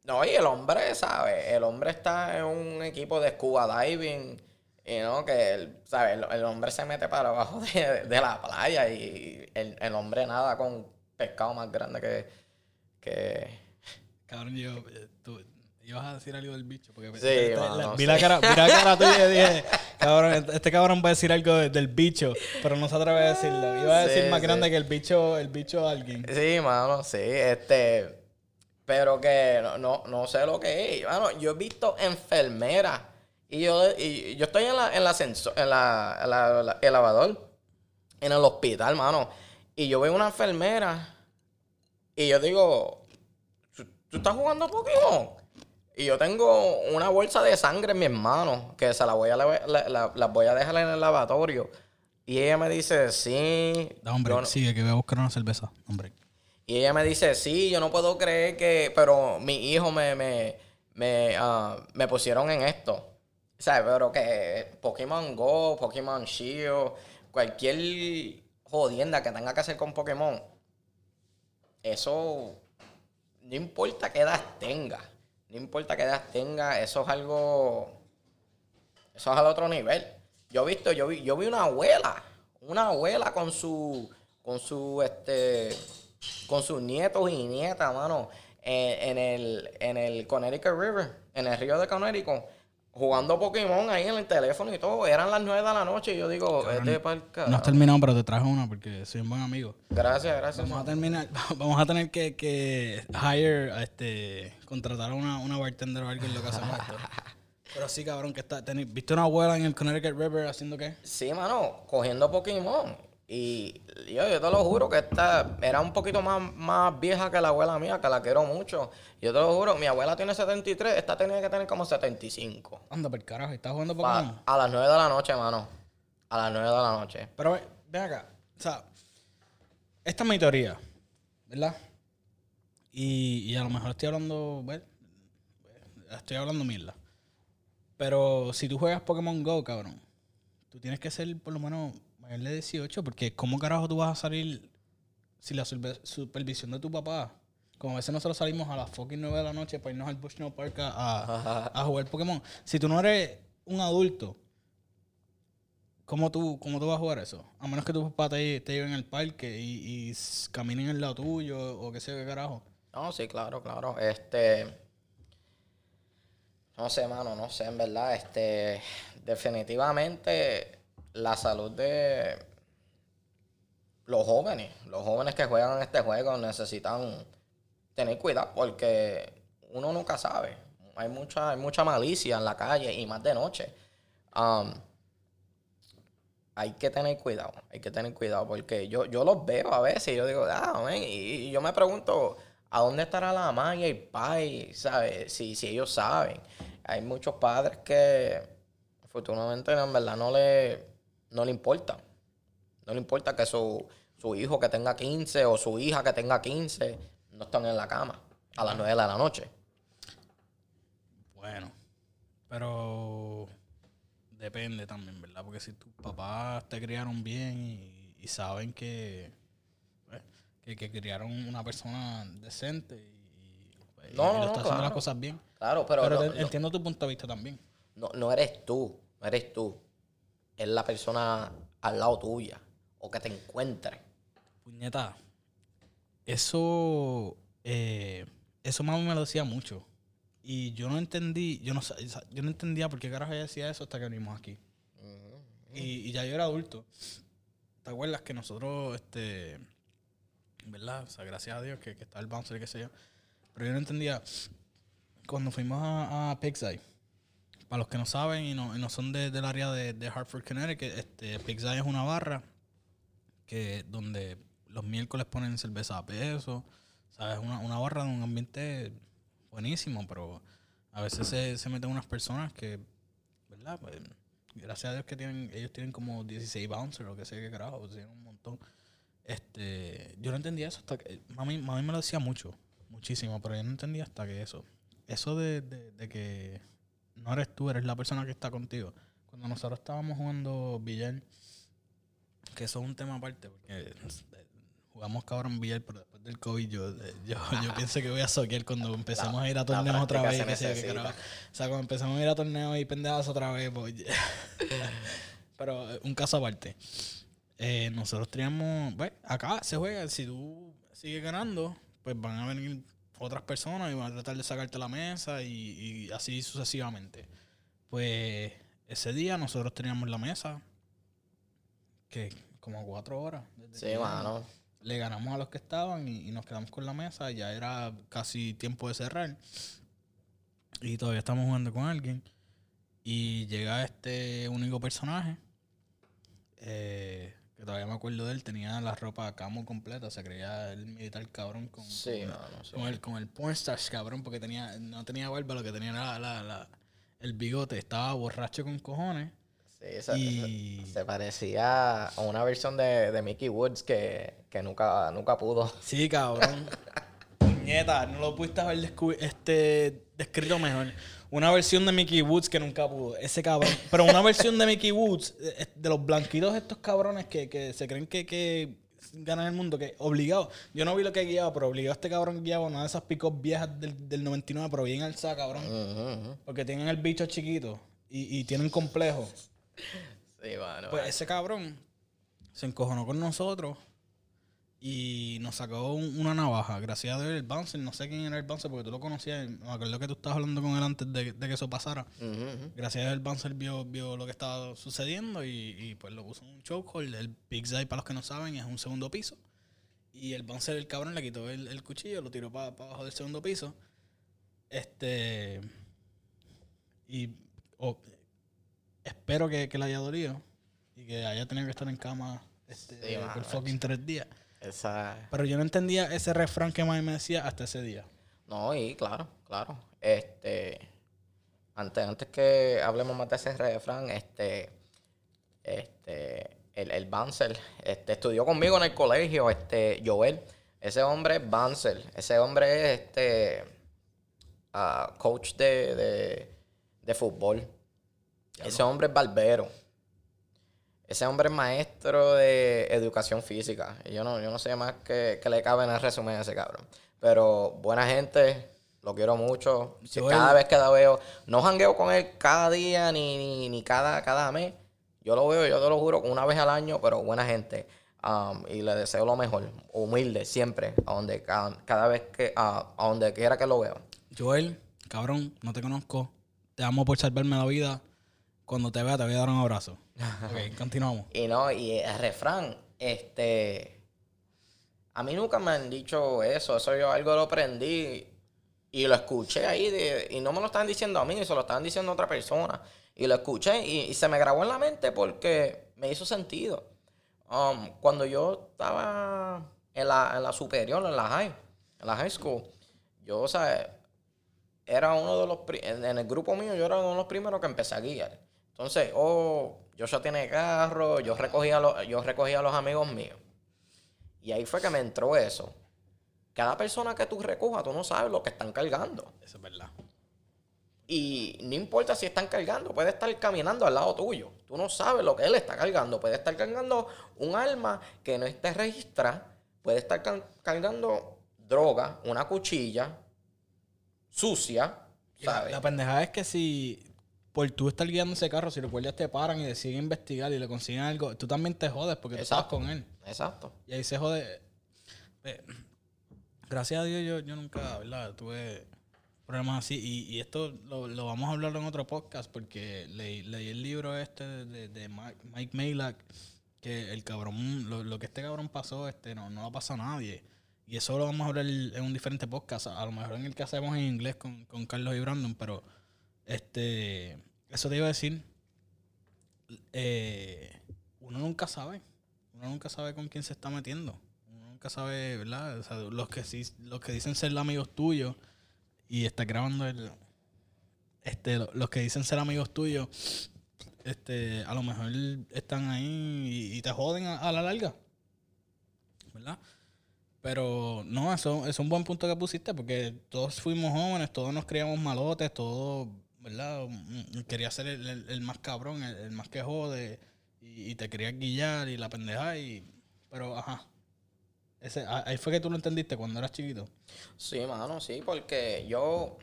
No, y el hombre, ¿sabes? El hombre está en un equipo de scuba diving, y no, que, el, ¿sabes? El, el hombre se mete para abajo de, de la playa y el, el hombre nada con pescado más grande que... que... Cabrón, yo, tú ibas a decir algo del bicho. Porque Sí, este- mano, la- vi, la cara, vi la cara tuya y dije, cabrón, este- este cabrón va a decir algo de- del bicho, pero no se atreve a decirlo. Iba a decir Sí, más sí. grande que el bicho, el bicho alguien. Sí, mano, sí, este, pero que no, no, no sé lo que es. Mano, yo he visto enfermeras y yo, y yo estoy en la, en la en la, en la- la- elevador, en el hospital, mano, y yo veo una enfermera y yo digo, ¿tú, tú estás jugando Pokémon? Y yo tengo una bolsa de sangre en mis manos que se la voy a, la, voy a dejar en el lavatorio. Y ella me dice, sí. Da, hombre, no- sigue, que voy a buscar una cerveza. Hombre. y ella me dice, sí, yo no puedo creer que, pero mi hijo me, me, me, ah, me pusieron en esto. ¿Sabes? Pero que Pokémon Go, Pokémon Shield, cualquier jodienda que tenga que hacer con Pokémon, eso no importa qué edad tenga. No importa qué edad tenga, eso es algo. Eso es al otro nivel. Yo he visto, yo vi, yo vi una abuela, una abuela con su, con su, este, con sus nietos y nietas, mano, en, el, en el Connecticut River, en el río de Connecticut jugando Pokémon ahí en el teléfono y todo. Eran las 9 de la noche y yo digo, este pa'l No has terminado, pero te traje una porque soy un buen amigo. Gracias, gracias. Vamos a terminar, vamos a tener que, que hire, este, contratar a una, una bartender o alguien lo que hacemos esto. Pero sí, cabrón, que está, tení- ¿viste una abuela en el Connecticut River haciendo qué? Sí, mano, cogiendo Pokémon. Y yo, yo te lo juro que esta era un poquito más, más vieja que la abuela mía, que la quiero mucho. Yo te lo juro, mi abuela tiene 73, esta tenía que tener como 75. Anda, por carajo, ¿estás jugando Pa- Pokémon? a las 9 de la noche, mano. A las 9 de la noche. Pero ve- ven acá, o sea, esta es mi teoría, ¿verdad? Y, y a lo mejor estoy hablando, bueno, estoy hablando mierda. Pero si tú juegas Pokémon Go, cabrón, tú tienes que ser por lo menos de 18, porque ¿cómo carajo tú vas a salir sin la supervisión de tu papá? Como a veces nosotros salimos a las fucking 9 de la noche para irnos al Bushnell Park a, a- a jugar Pokémon. Si tú no eres un adulto, ¿cómo tú, cómo tú vas a jugar eso? A menos que tu papá te, te lleve en el parque y, y caminen al lado tuyo o qué sé qué carajo. No, sí, claro, claro. Este. No sé, mano, no sé, en verdad. Este. Definitivamente, la salud de los jóvenes, los jóvenes que juegan este juego necesitan tener cuidado porque uno nunca sabe. Hay mucha, hay mucha malicia en la calle y más de noche. Um, hay que tener cuidado, hay que tener cuidado, porque yo, yo los veo a veces y yo digo, ah, man", y, yo me pregunto, ¿a dónde estará la mamá y el pai? ¿Sabes? Si, si ellos saben. Hay muchos padres que afortunadamente en verdad no le, no le importa. No le importa que su, su hijo que tenga 15 o su hija que tenga 15 no están en la cama a las 9 de la noche. Bueno, pero depende también, ¿verdad? Porque si tus papás te criaron bien y, y saben que, pues, que, que criaron una persona decente y, y No, no, lo no, está haciendo las cosas bien. Claro, pero, no- entiendo tu punto de vista también. no, no eres tú, no eres tú. Es la persona al lado tuya o que te encuentre. Puñeta, eso, eh, eso mami me lo decía mucho. Y yo no entendí, yo no, yo no entendía por qué carajo ella decía eso hasta que venimos aquí. Y, y ya yo era adulto. ¿Te acuerdas que nosotros, este, verdad? O sea, gracias a Dios que, que está el bouncer y qué sé yo. Pero yo no entendía, cuando fuimos a, a Eye, para los que no saben y no, y no son de- del área de, Hartford, Connecticut, este, Eye es una barra que donde los miércoles ponen cerveza a peso. ¿Sabes? Una, una barra de un ambiente buenísimo, pero a veces se, se meten unas personas que, ¿verdad? Pues, gracias a Dios que tienen, ellos tienen como 16 bouncers o que sé qué carajo, pues, tienen un montón. Este, yo no entendía eso hasta que, mami, mami me lo decía mucho, muchísimo, pero yo no entendía hasta que eso. Eso de, de que no eres tú, eres la persona que está contigo. Cuando nosotros estábamos jugando billar, que eso es un tema aparte, porque eh, jugamos cabrón billar, pero después del COVID yo, eh, yo, yo pienso que voy a soquear cuando empecemos a ir a la torneos otra vez. que. O sea, cuando empezamos a ir a torneos y pendejadas otra vez, pues... pero eh, un caso aparte. Eh, nosotros teníamos, pues, acá se juega, si tú sigues ganando, pues van a venir otras personas y van a tratar de sacarte la mesa y, y así sucesivamente. Pues ese día nosotros teníamos la mesa, que como cuatro horas. desde Sí, mano. Le ganamos a los que estaban y, y nos quedamos con la mesa, ya era casi tiempo de cerrar. Y todavía estamos jugando con alguien. Y llega este único personaje, eh, que todavía me acuerdo de él, tenía la ropa camo completa, se creía el militar cabrón con, Sí, con, el, con el pornstash cabrón, porque tenía, no tenía barba, lo que tenía era la, la- el bigote, estaba borracho con cojones. Sí, se, Y- se- se parecía a una versión de, de Mickey Woods que, que nunca, nunca pudo. Sí, cabrón. puñeta, no lo pudiste haber este, descrito mejor. Una versión de Mickey Woods que nunca pudo. Ese cabrón. Pero una versión de Mickey Woods, eh, de los blanquitos estos cabrones que, que se creen que, que ganan el mundo, que obligado. Yo no vi lo que guiaba, pero obligado a este cabrón guiaba una de esas picos viejas del, del 99, pero bien alzada, cabrón. Porque tienen el bicho chiquito y, y tienen complejo. Sí, mano. Pues ese cabrón se encojonó con nosotros y nos sacó un- una navaja. Gracias a Dios, el bouncer, no sé quién era el bouncer porque tú lo conocías. Me acuerdo que tú estabas hablando con él antes de, de que eso pasara. Gracias a Dios, el bouncer vio, vio lo que estaba sucediendo y, y, pues lo puso en un chokehold. El Big Eye, para los que no saben, es un segundo piso. Y el bouncer, el cabrón, le quitó el, el cuchillo, lo tiró para abajo del segundo piso. Este. Y o- espero que, que le haya dolido y que haya tenido que estar en cama este, Sí, por fucking tres días. Esa. Pero yo no entendía ese refrán que mami me decía hasta ese día. No, y claro, claro. Este. Antes, antes que hablemos más de ese refrán, este. Este. El, el Banzer, este, estudió conmigo en el colegio, este, Joel. Ese hombre es Banzer. Ese hombre es este. ah, coach de, de, de fútbol. Ese hombre es barbero. Ese hombre es maestro de educación física. Y Yo no, yo no sé más que, que le cabe en el resumen a ese cabrón. Pero buena gente, lo quiero mucho. Si cada vez que la veo, no jangueo con él cada día ni, ni, ni cada, cada mes. Yo lo veo, yo te lo juro, una vez al año, pero buena gente. Um, y le deseo lo mejor. Humilde, siempre. A donde, cada, cada vez que, a, a donde quiera que lo veo. Joel, cabrón, no te conozco. Te amo por salvarme la vida. Cuando te vea, te voy a dar un abrazo. Ok, continuamos. Y no, y el refrán, este. A mí nunca me han dicho eso. Eso yo algo lo aprendí y lo escuché ahí. y no me lo estaban diciendo a mí, se lo estaban diciendo a otra persona. Y lo escuché y, se me grabó en la mente porque me hizo sentido. Um, cuando yo estaba en la, en la superior, en la high, en la high school, yo, o sea, era uno de los, en, en el grupo mío, yo era uno de los primeros que empecé a guiar. Entonces, oh, Joshua tiene carro, yo recogía, a los, yo recogía a los amigos míos. Y ahí fue que me entró eso. Cada persona que tú recojas, tú no sabes lo que están cargando. Eso es verdad. Y no importa si están cargando, puede estar caminando al lado tuyo. Tú no sabes lo que él está cargando. Puede estar cargando un arma que no esté registrada. Puede estar car- cargando droga, una cuchilla sucia, La, la pendejada es que si por tú estar guiando ese carro, si los guardias te paran y deciden investigar y le consiguen algo, tú también te jodes porque tú Exacto. con él. Exacto. Y ahí se jode. Eh, gracias a Dios yo, yo nunca, ¿verdad? Tuve problemas así. Y, y esto lo, lo vamos a hablar en otro podcast porque leí, leí el libro este de, de Mike, Mike Malak, que el cabrón, lo, lo que este cabrón pasó, este no, no lo pasó a nadie. Y eso lo vamos a hablar en un diferente podcast, a, a lo mejor en el que hacemos en inglés con, con Carlos y Brandon, pero este eso te iba a decir. eh, uno nunca sabe. Uno nunca sabe con quién se está metiendo. Uno nunca sabe, ¿verdad? O sea, los que los que dicen ser amigos tuyos y está grabando el este lo- los que dicen ser amigos tuyos este a lo mejor están ahí y, te joden a, a la larga. ¿Verdad? Pero no, eso es un buen punto que pusiste porque todos fuimos jóvenes, todos nos criamos malotes, todos, ¿verdad? Mm, mm, Quería ser el, el- el más cabrón, el, el más que jode y, y te querías guillar y la pendeja y... Pero, ajá. Ese, ahí fue que tú lo entendiste cuando eras chiquito. Sí, mano, sí, porque yo.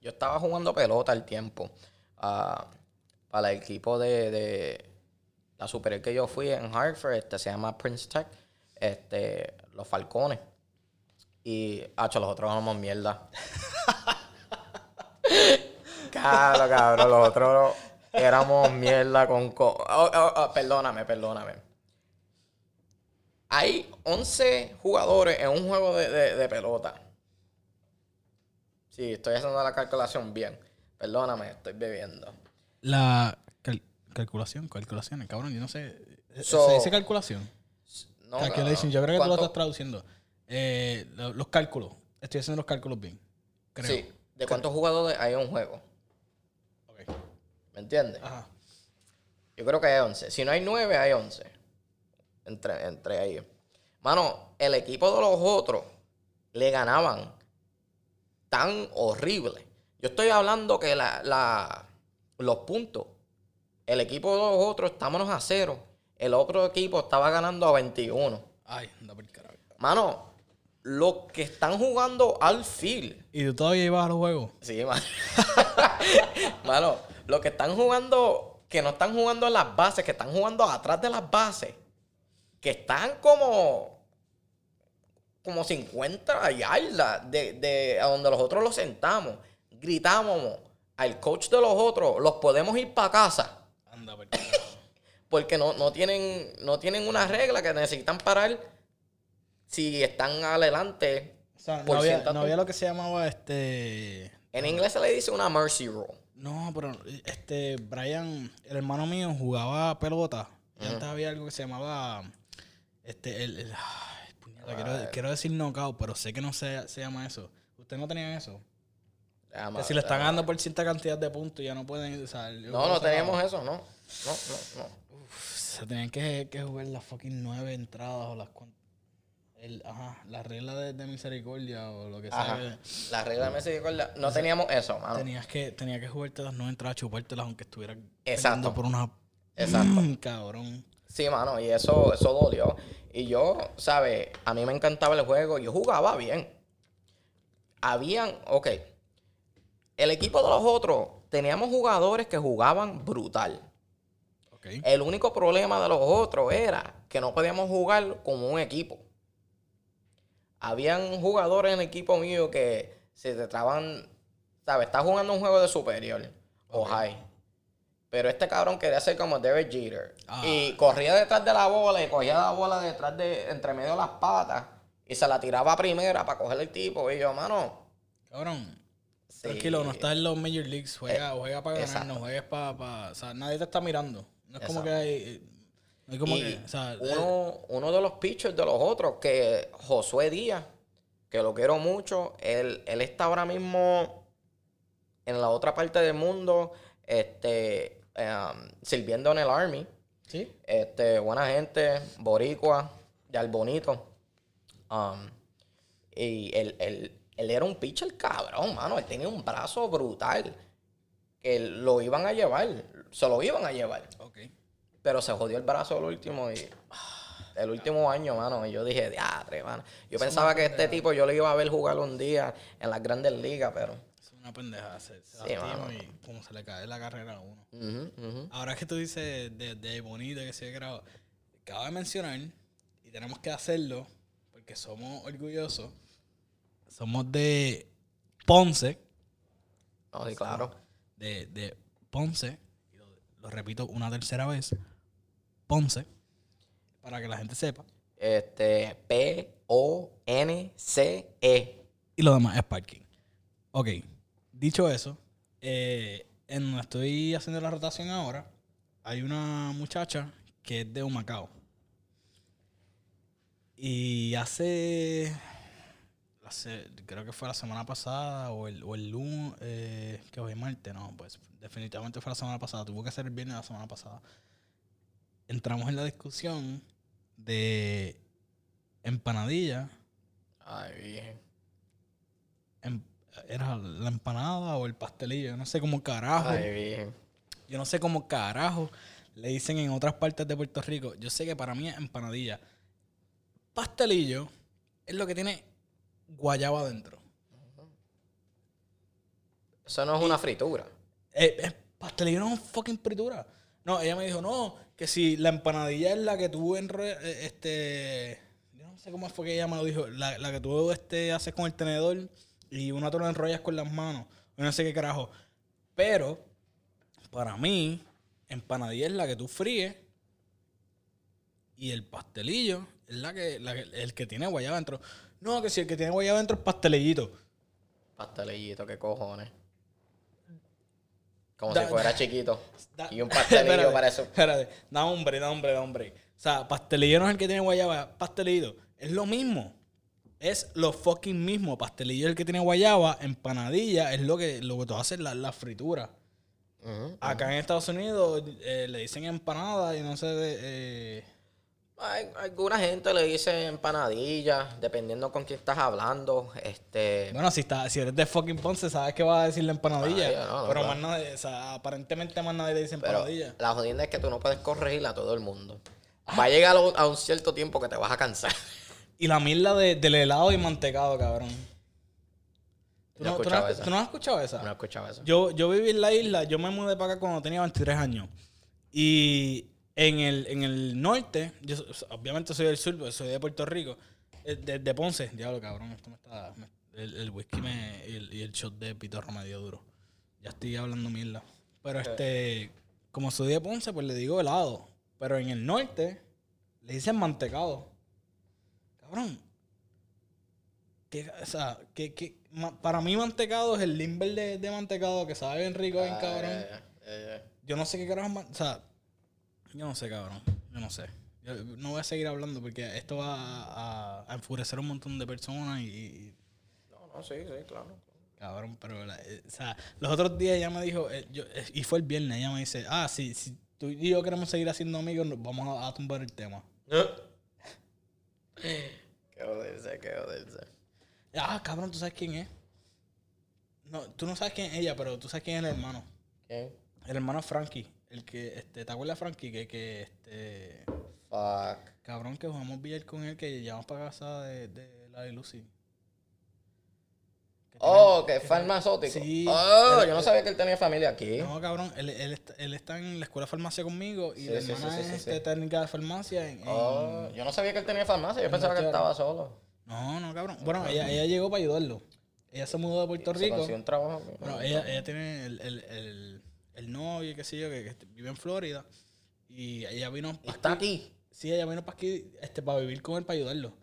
Yo estaba jugando pelota al tiempo. ah, para el equipo de, de la superior que yo fui en Hartford, este se llama Prince Tech, este, los Falcones. Y, hacho, los otros éramos mierda. Claro, cabrón, los otros éramos mierda con... co- oh, oh, oh, perdóname, perdóname. Hay 11 jugadores en un juego de, de- de pelota. Sí, estoy haciendo la calculación bien. Perdóname, estoy bebiendo. La cal- calculación, calculaciones, cabrón, yo no sé. So- ¿Se dice calculación? No, Calculation, cabrón. yo creo que tú lo ¿Cuánto- estás traduciendo. Eh, lo- los cálculos. Estoy haciendo los cálculos bien. Creo. Sí, ¿de cuántos jugadores hay en un juego? ¿Me entiendes? Ajá. Yo creo que hay 11. Si no hay 9, hay 11. Entre, entre ahí. Mano, el equipo de los otros le ganaban tan horrible. Yo estoy hablando que la, la- los puntos, el equipo de los otros estábamos a cero, el otro equipo estaba ganando a 21. Ay, anda por el carajo. Mano, los que están jugando al field, ¿Y tú todavía ibas a los juegos? Sí, mano. mano, los que están jugando, que no están jugando en las bases, que están jugando atrás de las bases, que están como, como 50 yardas de, de a donde los otros los sentamos, gritamos al coach de los otros, los podemos ir para casa. Anda. Porque no, no, tienen, no tienen una regla que necesitan parar si están adelante. O sea, no había, no había lo que se llamaba este. En inglés se le dice una mercy rule. No, pero este, Brian, el hermano mío, jugaba pelota. Y antes había algo que se llamaba. Este, el. el- ay, puñeta, quiero, quiero decir knockout, pero sé que no se, se llama eso. ¿Ustedes no tenían eso? Que si le están ver. ganando por cierta cantidad de puntos, ya no pueden. El No, no teníamos eso, no. No, no, no. Se tenían que, que jugar las fucking nueve entradas o las cuan- el, ajá, la regla de, de misericordia o lo que sea. Ajá. que- La regla de misericordia. No teníamos eso, mano. Tenías que, tenía que jugarte las nueve entradas, chupártelas aunque estuvieras Exacto. por una. Exacto. cabrón. Sí, mano, y eso, eso dolió. Y yo, ¿sabes? A mí me encantaba el juego. Yo jugaba bien. Habían, ok. El equipo de los otros, teníamos jugadores que jugaban brutal. Ok. El único problema de los otros era que no podíamos jugar como un equipo. Habían jugadores en el equipo mío que se te traban, ¿sabes? Estás jugando un juego de superior o high. Pero este cabrón quería ser como Derek Jeter. Ah. Y corría detrás de la bola y cogía la bola detrás de, entre medio de las patas. Y se la tiraba a primera para coger el tipo. Y yo, mano. Cabrón. sí. Tranquilo, no estás en los Major Leagues. Juega, juega para ganar, exacto. no juegues para. o sea, nadie te está mirando. No es como que hay. Como Y que. O sea, uno, uno de los pitchers de los otros, que Josué Díaz, que lo quiero mucho, él, él está ahora mismo en la otra parte del mundo, este, em, sirviendo en el Army. sí. Este, buena gente, boricua, ya el bonito. Um, y él, él- él era un pitcher cabrón, mano. Él tenía un brazo brutal. Que lo iban a llevar. Se lo iban a llevar. Pero se jodió el brazo el último y. El último año, mano. Y yo dije, diadre, mano. Yo pensaba que este tipo yo lo iba a ver jugar un día en las grandes ligas, pero. Es una pendeja. Se, se Sí, y pum, se le cae la carrera a uno. Ahora que tú dices de, de bonito que se graba, acabo de mencionar, y tenemos que hacerlo, porque somos orgullosos, somos de Ponce, No, sí, claro. de, de Ponce, y lo, lo repito una tercera vez, Ponce, para que la gente sepa, Este. P-O-N-C-E. y lo demás es parking. Ok, dicho eso, eh, en donde estoy haciendo la rotación ahora, hay una muchacha que es de Humacao. Y hace, hace- creo que fue la semana pasada o el, o el lunes, eh, que hoy es martes, no, pues definitivamente fue la semana pasada, tuvo que ser el viernes de la semana pasada. Entramos en la discusión de empanadilla Ay, bien. em- era la empanada o el pastelillo, yo no sé cómo carajo, Ay, bien. yo no sé cómo carajo le dicen en otras partes de Puerto Rico. Yo sé que para mí es empanadilla. Pastelillo es lo que tiene guayaba adentro. Eso no es una fritura. Eh, eh, pastelillo no es fucking fritura. No, ella me dijo, no, que si la empanadilla es la que tú enre eh, este, yo no sé cómo fue que ella me lo dijo, la, la que tú este, haces con el tenedor y una tú la enrollas con las manos, no sé qué carajo. Pero, para mí, empanadilla es la que tú fríes y el pastelillo es la que, la el que tiene guayaba adentro. No, que si el que tiene guayaba adentro es pastelillito. Pastelillito, qué cojones. Como Da- si fuera chiquito. Da- Y un pastelillo Espérate, para eso. Espérate, da hombre, da hombre, da hombre. O sea, pastelillo no es el que tiene guayaba, pastelillo. Es lo mismo. Es lo fucking mismo. Pastelillo es el que tiene guayaba, empanadilla es lo que, lo que tú haces, la, la fritura. Acá en Estados Unidos eh, le dicen empanada y no sé de, eh, Hay, alguna gente le dice empanadilla, dependiendo con quién estás hablando. Este. Bueno, si, está, si eres de fucking Ponce, sabes que vas a decirle empanadilla. Empanadilla, no, no, pero claro. más nadie, o sea, aparentemente más nadie le dice Pero empanadilla. la jodienda es que tú no puedes corregir a todo el mundo. Va a llegar a un- cierto tiempo que te vas a cansar. Y la mierda de- del helado y mantecado, cabrón. ¿Tú No tú has, esa. tú no has escuchado esa? No he escuchado eso. Yo, yo viví en la isla, yo me mudé para acá cuando tenía 23 años. Y en el, en el norte, yo obviamente soy del sur, pero soy de Puerto Rico, eh, de, de Ponce. Diablo, cabrón, esto me está. me- el, el whisky me, y, el, y el shot de pitorro me dio duro. Ya estoy hablando mierda. Pero este, como soy de Ponce, pues le digo helado. Pero en el norte, le dicen mantecado. Cabrón. ¿Qué, o sea, que, ma- para mí mantecado es el limber de, de mantecado que sabe bien rico, bien Ah, cabrón. Yo no sé qué carajo. O sea, yo no sé, cabrón. Yo no sé. Yo no voy a seguir hablando porque esto va a, a enfurecer a un montón de personas y, No, no, sí, sí, claro. cabrón, pero, la- eh, o sea, los otros días ella me dijo, eh, yo, eh, y fue el viernes, ella me dice, ah, si, si tú y yo queremos seguir haciendo amigos, vamos a, a tumbar el tema. Qué joderse, qué joderse. Ah, cabrón, ¿tú sabes quién es? No, tú no sabes quién es ella, pero tú sabes quién es el hermano. ¿Quién? El hermano Frankie. El que, este, ¿te acuerdas Frankie? Que, que, este, Fuck. cabrón, que jugamos billar con él, que llevamos para casa de, de la de Lucy. Que Oh, que es farmacéutico. Sí. Oh, Él- yo no sabía que él tenía familia aquí. No, cabrón, él, él, está, él está en la escuela de farmacia conmigo y Sí, la sí, hermana es este, técnica de farmacia en... en- Oh, yo no sabía que él tenía farmacia. Yo pensaba que él estaba solo. No, no, cabrón. Bueno, ella, ella llegó para ayudarlo. Ella se mudó de Puerto Se Rico. consiguió un trabajo. Bueno, ella, ella tiene el, el, el, el novio, qué sé yo, que, que vive en Florida. Y ella vino está aquí. Sí, ella vino para aquí este, para vivir con él, para ayudarlo.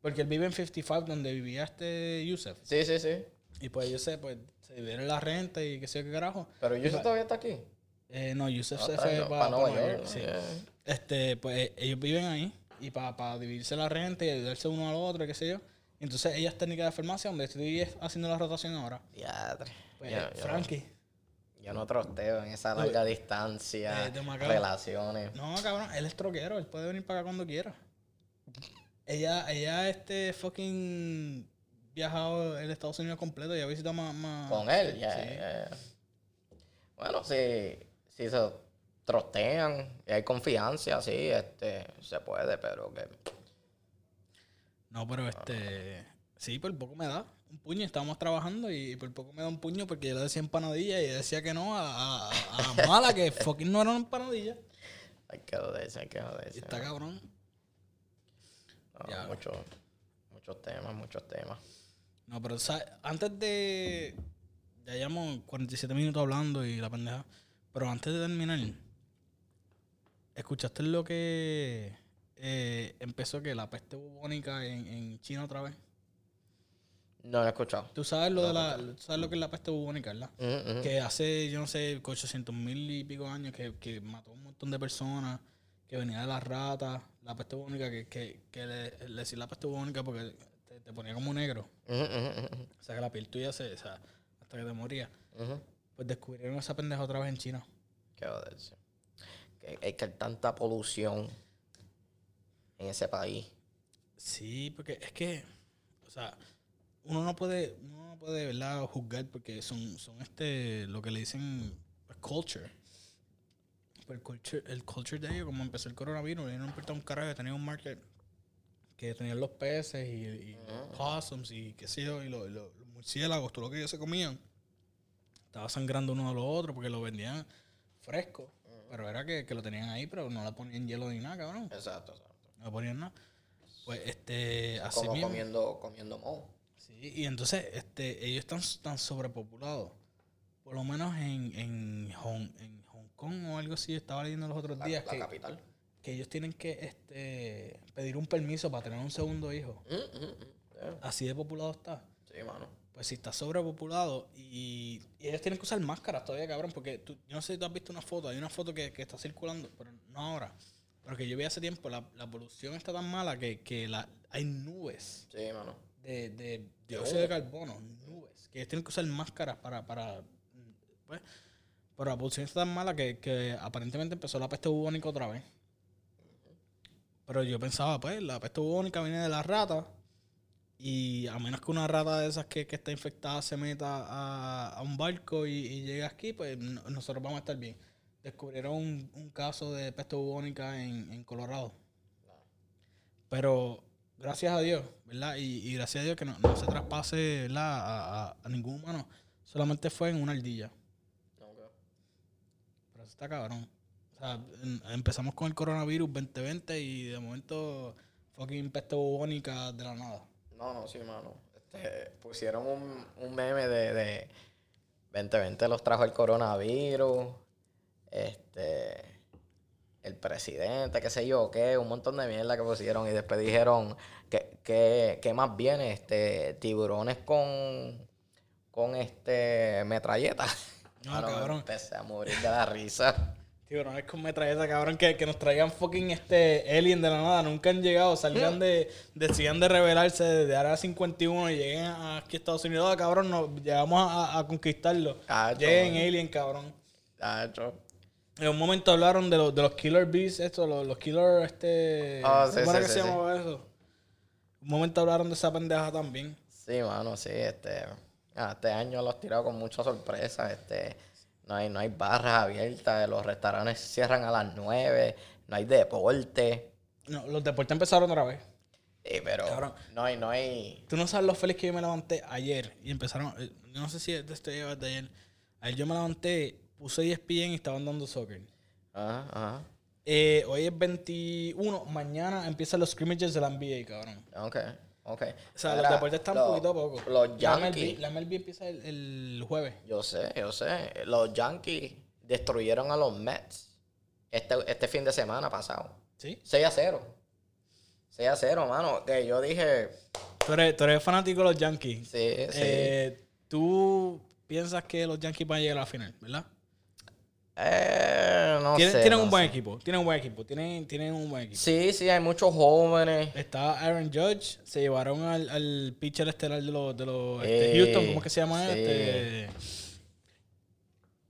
Porque él vive en 55, donde vivía este Yusef. Sí, sí, sí. Y pues Yusef, pues, se dividieron la renta y qué sé yo qué carajo. Pero Yusuf todavía está aquí. Eh, no, Yusef No, se fue en- para pa' Nueva York. sí. Yeah. Este, pues eh, ellos viven ahí y para dividirse la renta y ayudarse uno al otro, qué sé yo. Entonces ella es técnica de farmacia, donde estoy haciendo la rotación ahora. Pues Ya, ya. Frankie. Yo no trosteo en esa larga distancia, Eh, relaciones. No, cabrón, él es troquero, él puede venir para acá cuando quiera. Ella, ella, este, fucking viajado el Estados Unidos completo y ha visitado más, más- Con él, ya, Sí. ya, ya. Bueno, si, si se trostean y hay confianza, sí, este, se puede, pero que... No, pero este, sí, por poco me da un puño, estábamos trabajando y por poco me da un puño porque yo le decía empanadilla y ella decía que no, a, a, a la mala, que fucking no era una empanadilla. Hay que joderse, hay que Y joderse. está cabrón. No, ya. muchos, muchos temas, muchos temas. No, pero ¿sabes? antes de. Ya llevamos 47 minutos hablando y la pendeja. Pero antes de terminar, ¿escuchaste lo que eh, empezó que la peste bubónica en, en China otra vez? No lo he escuchado. Tú sabes lo de la, tú sabes lo que es la peste bubónica, ¿verdad? Mm, mm. Que hace, yo no sé, 800 mil y pico años que, que mató a un montón de personas, que venía de las ratas, la peste bubónica, que, que, que le, le decía la peste bubónica porque te, te ponía como negro. Mm, O sea, que la piel tuya se, o sea, hasta que te moría. Pues descubrieron esa pendeja otra vez en China. Que joderse. Que hay que hay tanta polución en ese país. Sí, porque es que, o sea, uno no puede, uno no puede, ¿verdad? juzgar porque son, son este, lo que le dicen pues, culture. Pues el culture, el culture de ellos, como empezó el coronavirus, ellos no importa un carajo, tenía un market que tenían los peces y, possums y qué sé yo, y los, los- los murciélagos, todo lo que ellos se comían. Estaba sangrando uno de los otros porque lo vendían fresco. Pero era que, que lo tenían ahí, pero no le ponían hielo ni nada, cabrón. Exacto, exacto. No le ponían nada. Pues este, así Como mismo. comiendo, comiendo moho. Sí, y entonces este, ellos están tan sobrepopulados. Por lo menos en, en, Hong, en Hong Kong o algo así, estaba leyendo los otros La, días la que, capital. que ellos tienen que este, pedir un permiso para tener un segundo hijo. Mm, mm, mm. Así de populado está. Sí, mano. Pues si está sobrepopulado y, y ellos tienen que usar máscaras todavía, cabrón, porque tú, yo no sé si tú has visto una foto, hay una foto que, que está circulando, pero no ahora, pero que yo vi hace tiempo, la, la polución está tan mala que, que la, hay nubes Sí, mano. De, de dióxido de carbono, nubes, que ellos tienen que usar máscaras para, para pues, pero la polución está tan mala que, que aparentemente empezó la peste bubónica otra vez. Pero yo pensaba, pues, la peste bubónica viene de la rata. Y a menos que una rata de esas que, que está infectada se meta a, a un barco y, y llegue aquí, pues no- nosotros vamos a estar bien. Descubrieron un, un caso de peste bubónica en, en Colorado. Pero gracias a Dios, ¿verdad? Y, y gracias a Dios que no, no se traspase ¿verdad? A, a- a ningún humano. Solamente fue en una ardilla. Pero eso está cabrón. O sea, en- empezamos con el coronavirus 2020 y de momento fucking peste bubónica de la nada. No, no, sí, mano. Este, pusieron un, un meme de, de 2020 los trajo el coronavirus. Este. El presidente, qué sé yo, qué, un montón de mierda que pusieron. Y después dijeron que, que, que más bien este tiburones con con este metralleta. No, me cabrón. Empecé a morir de la risa. Tiburones con metralleta, cabrón, que, que nos traigan fucking este alien de la nada. Nunca han llegado, salían de, decían de rebelarse desde Área 51 y lleguen aquí a Estados Unidos. Ah, cabrón, no, llegamos a, a conquistarlo. Ah, Lleguen alien, cabrón. Tacho. En un momento hablaron de, los de los killer bees, esto, los, los killer, este... Sí, ¿Cómo era sí, que se llamaba eso? Un momento hablaron de esa pendeja también. Sí, mano, sí, este, ah, este año los tirado con mucha sorpresa, este, no hay, no hay barras abiertas, los restaurantes cierran a las 9, no hay deporte, No, los deportes empezaron otra vez. sí, pero Cabrón. no hay, no hay, Tú no sabes lo feliz que yo me levanté ayer y empezaron. eh, no sé si es de este día o de ayer. Ayer yo me levanté, puse ESPN y estaban dando soccer. ajá, ajá, Eh, hoy es 21, mañana empiezan los scrimmages de la NBA, cabrón. ok, ok. O sea, los deportes están un poquito a poco. Los La MLB, Yankees, la MLB empieza el, el jueves. yo sé, yo sé, los Yankees destruyeron a los Mets este, este fin de semana pasado, ¿Sí? 6 a 0, 6 a 0, mano, que yo dije, Tú eres, tú eres fanático de los Yankees. sí, sí. Eh, tú piensas que los Yankees van a llegar a la final, ¿verdad? Eh, no tienen sé, tienen no un buen sé. equipo. Tienen un buen equipo. Tienen, tienen un buen equipo. Sí, sí, hay muchos jóvenes. Está Aaron Judge, se llevaron al, al pitcher estelar de los, de los este, Eh, Houston, ¿cómo es que se llama? sí. Este,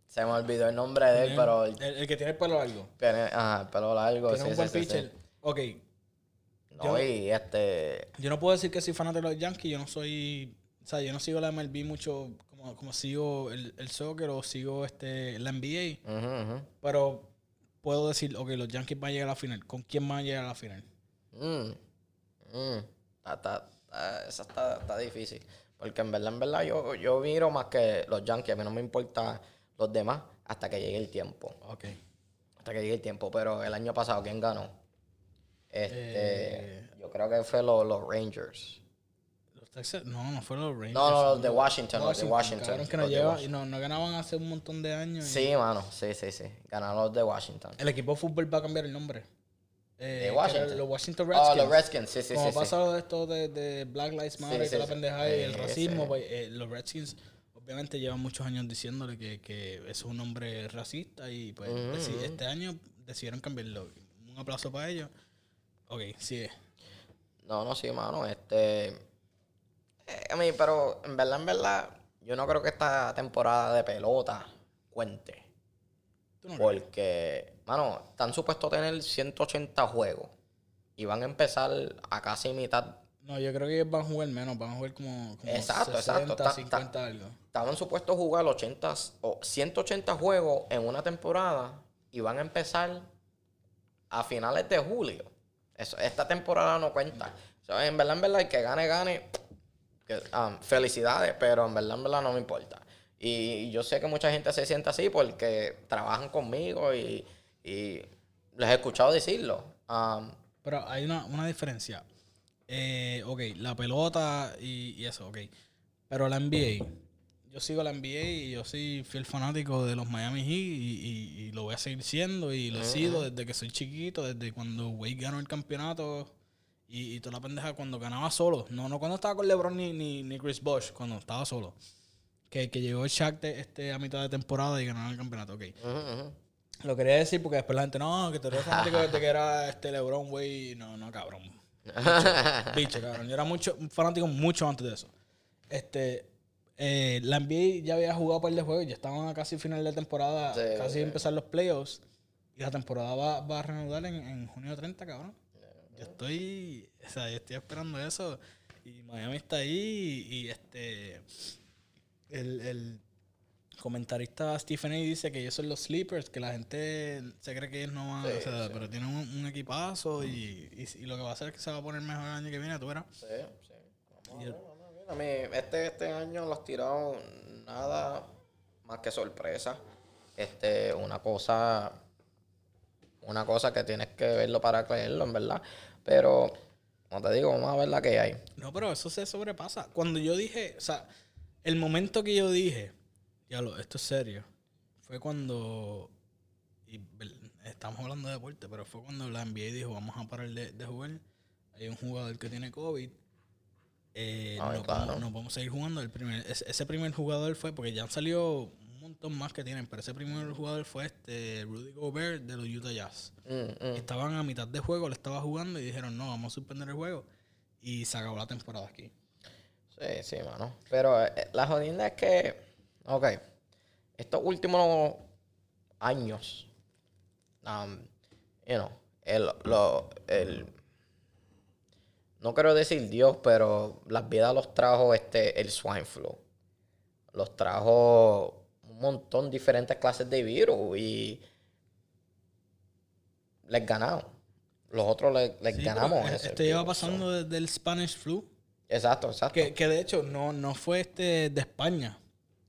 Se me olvidó el nombre de él, pero el, el, que tiene el pelo largo. tiene ajá, el pelo largo. Tiene sí, un buen sí, pitcher. Ok, No, Yo- y este. yo no puedo decir que soy fanático de los Yankees, yo no soy, o sea, yo no sigo la MLB mucho como, como sigo el, el soccer o sigo este, la NBA, pero puedo decir, ok, los Yankees van a llegar a la final. ¿Con quién van a llegar a la final? Mm, mm. Está, está- está- esa está, está difícil. Porque en verdad, en verdad, yo, yo miro más que los Yankees. A mí no me importa los demás hasta que llegue el tiempo. Ok. Hasta que llegue el tiempo. Pero el año pasado, ¿quién ganó? Este, Eh. yo creo que fue los, los Rangers. Los Texas, no, no fueron los Rangers. No, no, los de Washington, los de Washington. que no, los de lleva- Washington. y no, no ganaban hace un montón de años. y- Sí, mano, sí, sí, sí. Ganaron los de Washington. El equipo de fútbol va a cambiar el nombre. Eh, ¿De que Washington? Los Washington Oh, Redskins. los Redskins, sí, sí, Como sí. sí. pasa lo de esto de, de Black Lives Matter Sí, y toda sí, la sí. pendeja y el racismo, pues, eh, los Redskins obviamente llevan muchos años diciéndole que, que es un nombre racista y pues ujú. este año decidieron cambiarlo. Un aplauso para ellos. Ok, sigue. No, no, sí, mano. Este. Eh, a mí, pero en verdad, en verdad, yo no creo que esta temporada de pelota cuente. ¿Tú no crees? Porque, mano, están supuestos a tener 180 juegos. Y van a empezar a casi mitad. No, yo creo que ellos van a jugar menos, van a jugar como, como Exacto, 60, exacto. Ta- ta- 50 algo. Estaban supuestos a jugar 80 o 180 juegos en una temporada. Y van a empezar a finales de julio. Eso, esta temporada no cuenta. O sea, en verdad, en verdad, el que gane, gane. Um, felicidades, pero en verdad, en verdad no me importa. Y yo sé que mucha gente se siente así porque trabajan conmigo y, y les he escuchado decirlo. Um, Pero hay una, una diferencia. Eh, ok, la pelota y, y eso, ok. Pero la NBA, yo sigo la NBA y yo soy fiel fanático de los Miami Heat y, y- y lo voy a seguir siendo y lo he sido desde que soy chiquito, desde cuando Wade ganó el campeonato y, y toda la pendeja cuando ganaba solo. No, no cuando estaba con LeBron ni, ni, ni Chris Bosh, cuando estaba solo. Que, que llegó el Shaq de- este, a mitad de temporada y ganaron el campeonato, ok. Lo quería decir porque después la gente, no, que tú eres fanático desde que era este LeBron, güey. No, no, cabrón. Bicho, bicho, cabrón. Yo era mucho, fanático mucho antes de eso. Este, eh, la NBA ya había jugado un par de juegos, ya estaban a casi final de temporada, Sí, casi sí. empezar los playoffs. Y la temporada va, va a reanudar en, en junio 30, cabrón. Yo estoy, o sea, yo estoy esperando eso. Y Miami está ahí y, este, el, el comentarista Stephen A. dice que ellos son los sleepers, que la gente se cree que ellos no van, o sea, pero tienen un, equipazo y, y, lo que va a hacer es que se va a poner mejor el año que viene, tú verás. Sí, sí. a, mí, este, este año los tiraron nada más que sorpresa. Este, una cosa, una cosa que tienes que verlo para creerlo, en verdad. Pero, como te digo, vamos a ver la que hay. No, pero eso se sobrepasa. Cuando yo dije, o sea, el momento que yo dije, ya lo, esto es serio, fue cuando, y estamos hablando de deporte, pero fue cuando la NBA dijo, vamos a parar de, jugar. Hay un jugador que tiene COVID. Eh, no, podemos, seguir jugando. El primer, ese, primer jugador fue porque ya han salido montón más que tienen, pero ese primer jugador fue este Rudy Gobert de los Utah Jazz. Mm, mm. Estaban a mitad de juego, le estaba jugando y dijeron, no, vamos a suspender el juego. Y se acabó la temporada aquí. Sí, sí, mano. Pero eh, la jodida es que, ok, estos últimos años, um, you know, el, lo, el, no quiero decir Dios, pero las vidas los trajo este, el swine flu. Los trajo montón de diferentes clases de virus y les ganamos. Los otros les, ganamos. Esto lleva pasando desde el Spanish flu. Exacto, exacto. Que, de hecho no, no fue este de España.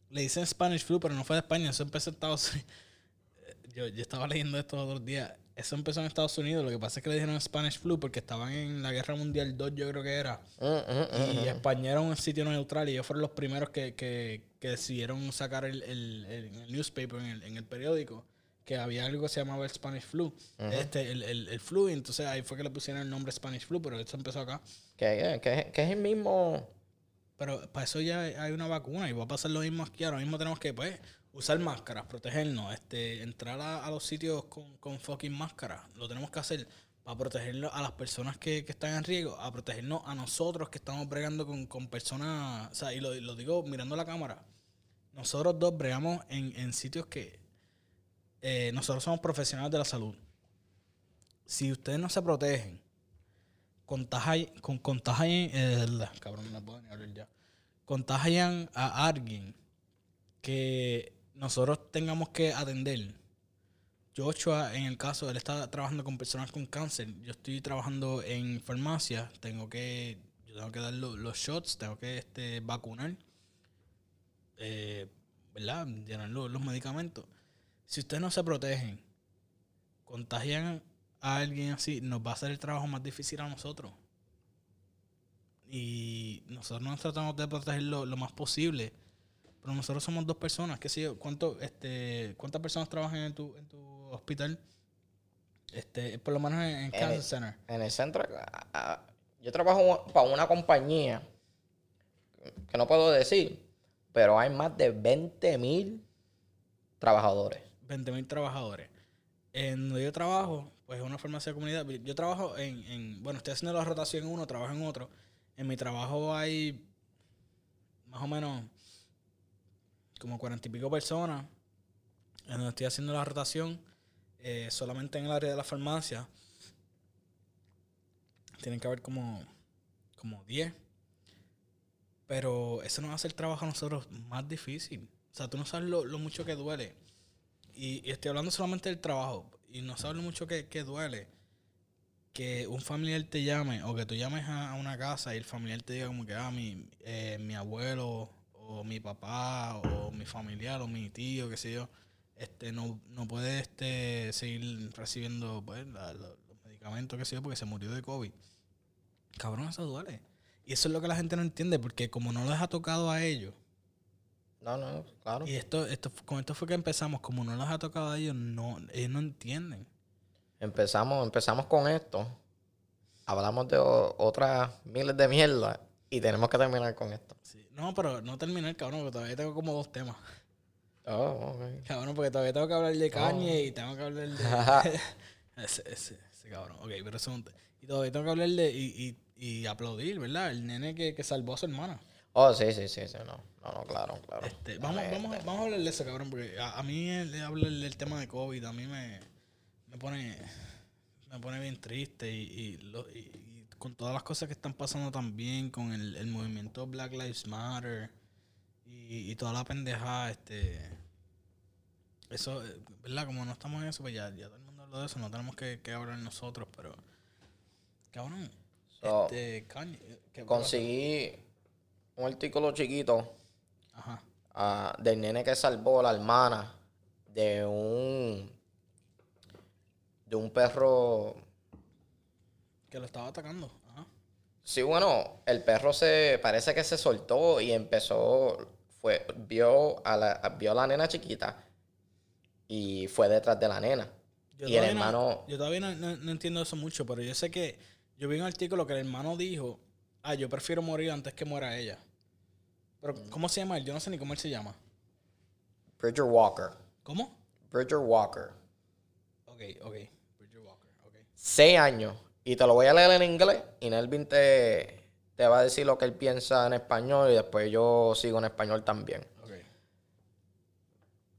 Le dicen Spanish flu, pero no fue de España. Eso empezó en Estados Unidos. Yo, yo estaba leyendo esto los otros días. Eso empezó en Estados Unidos. Lo que pasa es que le dijeron Spanish flu porque estaban en la Guerra Mundial 2, yo creo que era. Mm, mm, mm, y España era un sitio neutral y ellos fueron los primeros que, que, que decidieron sacar el, el, el, newspaper en el, en el, periódico que había algo que se llamaba el Spanish flu. este, el, el, flu, entonces ahí fue que le pusieron el nombre Spanish flu, pero eso empezó acá. Que, que, que es el mismo. Pero para eso ya hay una vacuna y va a pasar lo mismo aquí. Ahora mismo tenemos que, pues, usar máscaras, protegernos, este, entrar a, los sitios con, con, fucking máscaras. Lo tenemos que hacer para protegerlo a las personas que, están en riesgo, a protegernos a nosotros que estamos bregando con, personas, o sea, y lo, digo mirando la cámara. Nosotros dos bregamos en, sitios que eh, nosotros somos profesionales de la salud. Si ustedes no se protegen, contagian, con, eh, cabrón, no puedo ni hablar ya. Contagian a alguien que nosotros tengamos que atender. Joshua, en el caso, él está trabajando con personas con cáncer. Yo estoy trabajando en farmacia. Tengo que, yo tengo que dar los, shots, tengo que este, vacunar, eh, ¿verdad? Llenar los, medicamentos. Si ustedes no se protegen, contagian a alguien así, nos va a hacer el trabajo más difícil a nosotros. Y nosotros nos tratamos de protegerlo lo más posible pero nosotros somos dos personas, qué sé yo, ¿cuánto, este, ¿cuántas personas trabajan en tu, en tu hospital? Este, por lo menos en, Cancer Center. En el centro, yo trabajo para una compañía que no puedo decir, pero hay más de 20 mil trabajadores. 20 mil trabajadores. En donde yo trabajo, pues es una farmacia de comunidad. Yo trabajo en, en, bueno, estoy haciendo la rotación en uno, trabajo en otro. En mi trabajo hay más o menos como cuarenta y pico personas en donde estoy haciendo la rotación eh, solamente en el área de la farmacia. Tienen que haber como, como 10. Pero eso nos hace el trabajo a nosotros más difícil. O sea, tú no sabes lo, mucho que duele. Y, estoy hablando solamente del trabajo. Y no sabes lo mucho que, duele. Que un familiar te llame o que tú llames a, una casa y el familiar te diga como que, ah, mi, eh, mi abuelo o mi papá o mi familiar o mi tío, qué sé yo, este no, no puede este seguir recibiendo pues, los medicamentos, qué sé yo, porque se murió de COVID. Cabrón, eso duele. Y eso es lo que la gente no entiende, porque como no les ha tocado a ellos. No, no, claro. Y esto, esto, con esto fue que empezamos, como no les ha tocado a ellos, no, ellos no entienden. Empezamos, empezamos con esto. Hablamos de otras miles de mierda y tenemos que terminar con esto. No, pero no terminar, cabrón, porque todavía tengo como dos temas. Oh, ok. Cabrón, porque todavía tengo que hablar de Kanye oh. y tengo que hablar de. ese, ese, ese cabrón. Ok, pero eso. Y todavía tengo que hablar de. Y, y, y aplaudir, ¿verdad? El nene que, que salvó a su hermana. Oh, sí, sí, sí, sí, no. No, no, claro, claro. Este, vamos, vamos, vamos a hablar de eso, cabrón, porque a, mí el, hablar del tema de COVID a mí me, me pone me pone bien triste y, y, lo- y con todas las cosas que están pasando también con el, el movimiento Black Lives Matter y, y toda la pendejada, este eso, eh, ¿verdad? Como no estamos en eso, pues ya, ya todo el mundo habla de eso, no tenemos que, que hablar nosotros, pero cabrón, So, este Kanye, ¿qué- conseguí un artículo chiquito Ajá. ah, del nene que salvó a la hermana de un de un perro Que lo estaba atacando. Ajá. Sí, bueno, el perro se parece que se soltó y empezó, fue, vio a la, vio a la nena chiquita y fue detrás de la nena. Yo y el no- hermano, yo todavía no, no- no entiendo eso mucho, pero yo sé que yo vi un artículo que el hermano dijo, ah, yo prefiero morir antes que muera ella. Pero, Mm. ¿cómo se llama él? Yo no sé ni cómo él se llama. Bridger Walker, ¿Cómo? Bridger Walker, Ok, ok. Bridger Walker, ok. seis años, y te lo voy a leer en inglés, y Nelvin te, te va a decir lo que él piensa en español, y después yo sigo en español también. Ok.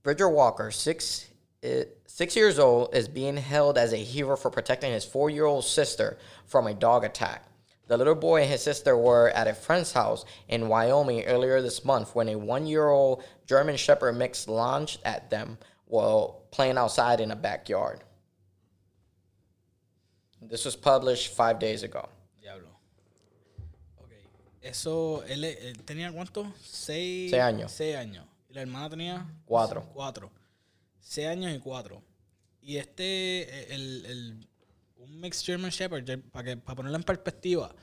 Bridger Walker, six, uh, six years old, is being held as a hero for protecting his four year old sister from a dog attack. The little boy and his sister were at a friend's house in Wyoming earlier this month when a one year old German Shepherd mix lunged at them while playing outside in a backyard. This was published five days ago. Diablo. Ok. Eso, él, él tenía cuánto? Seis, Seis años. Seis años. Y la hermana tenía Cuatro. cuatro. Seis años y cuatro. Y este, el, el- un mixed German Shepherd, para que para ponerlo en perspectiva,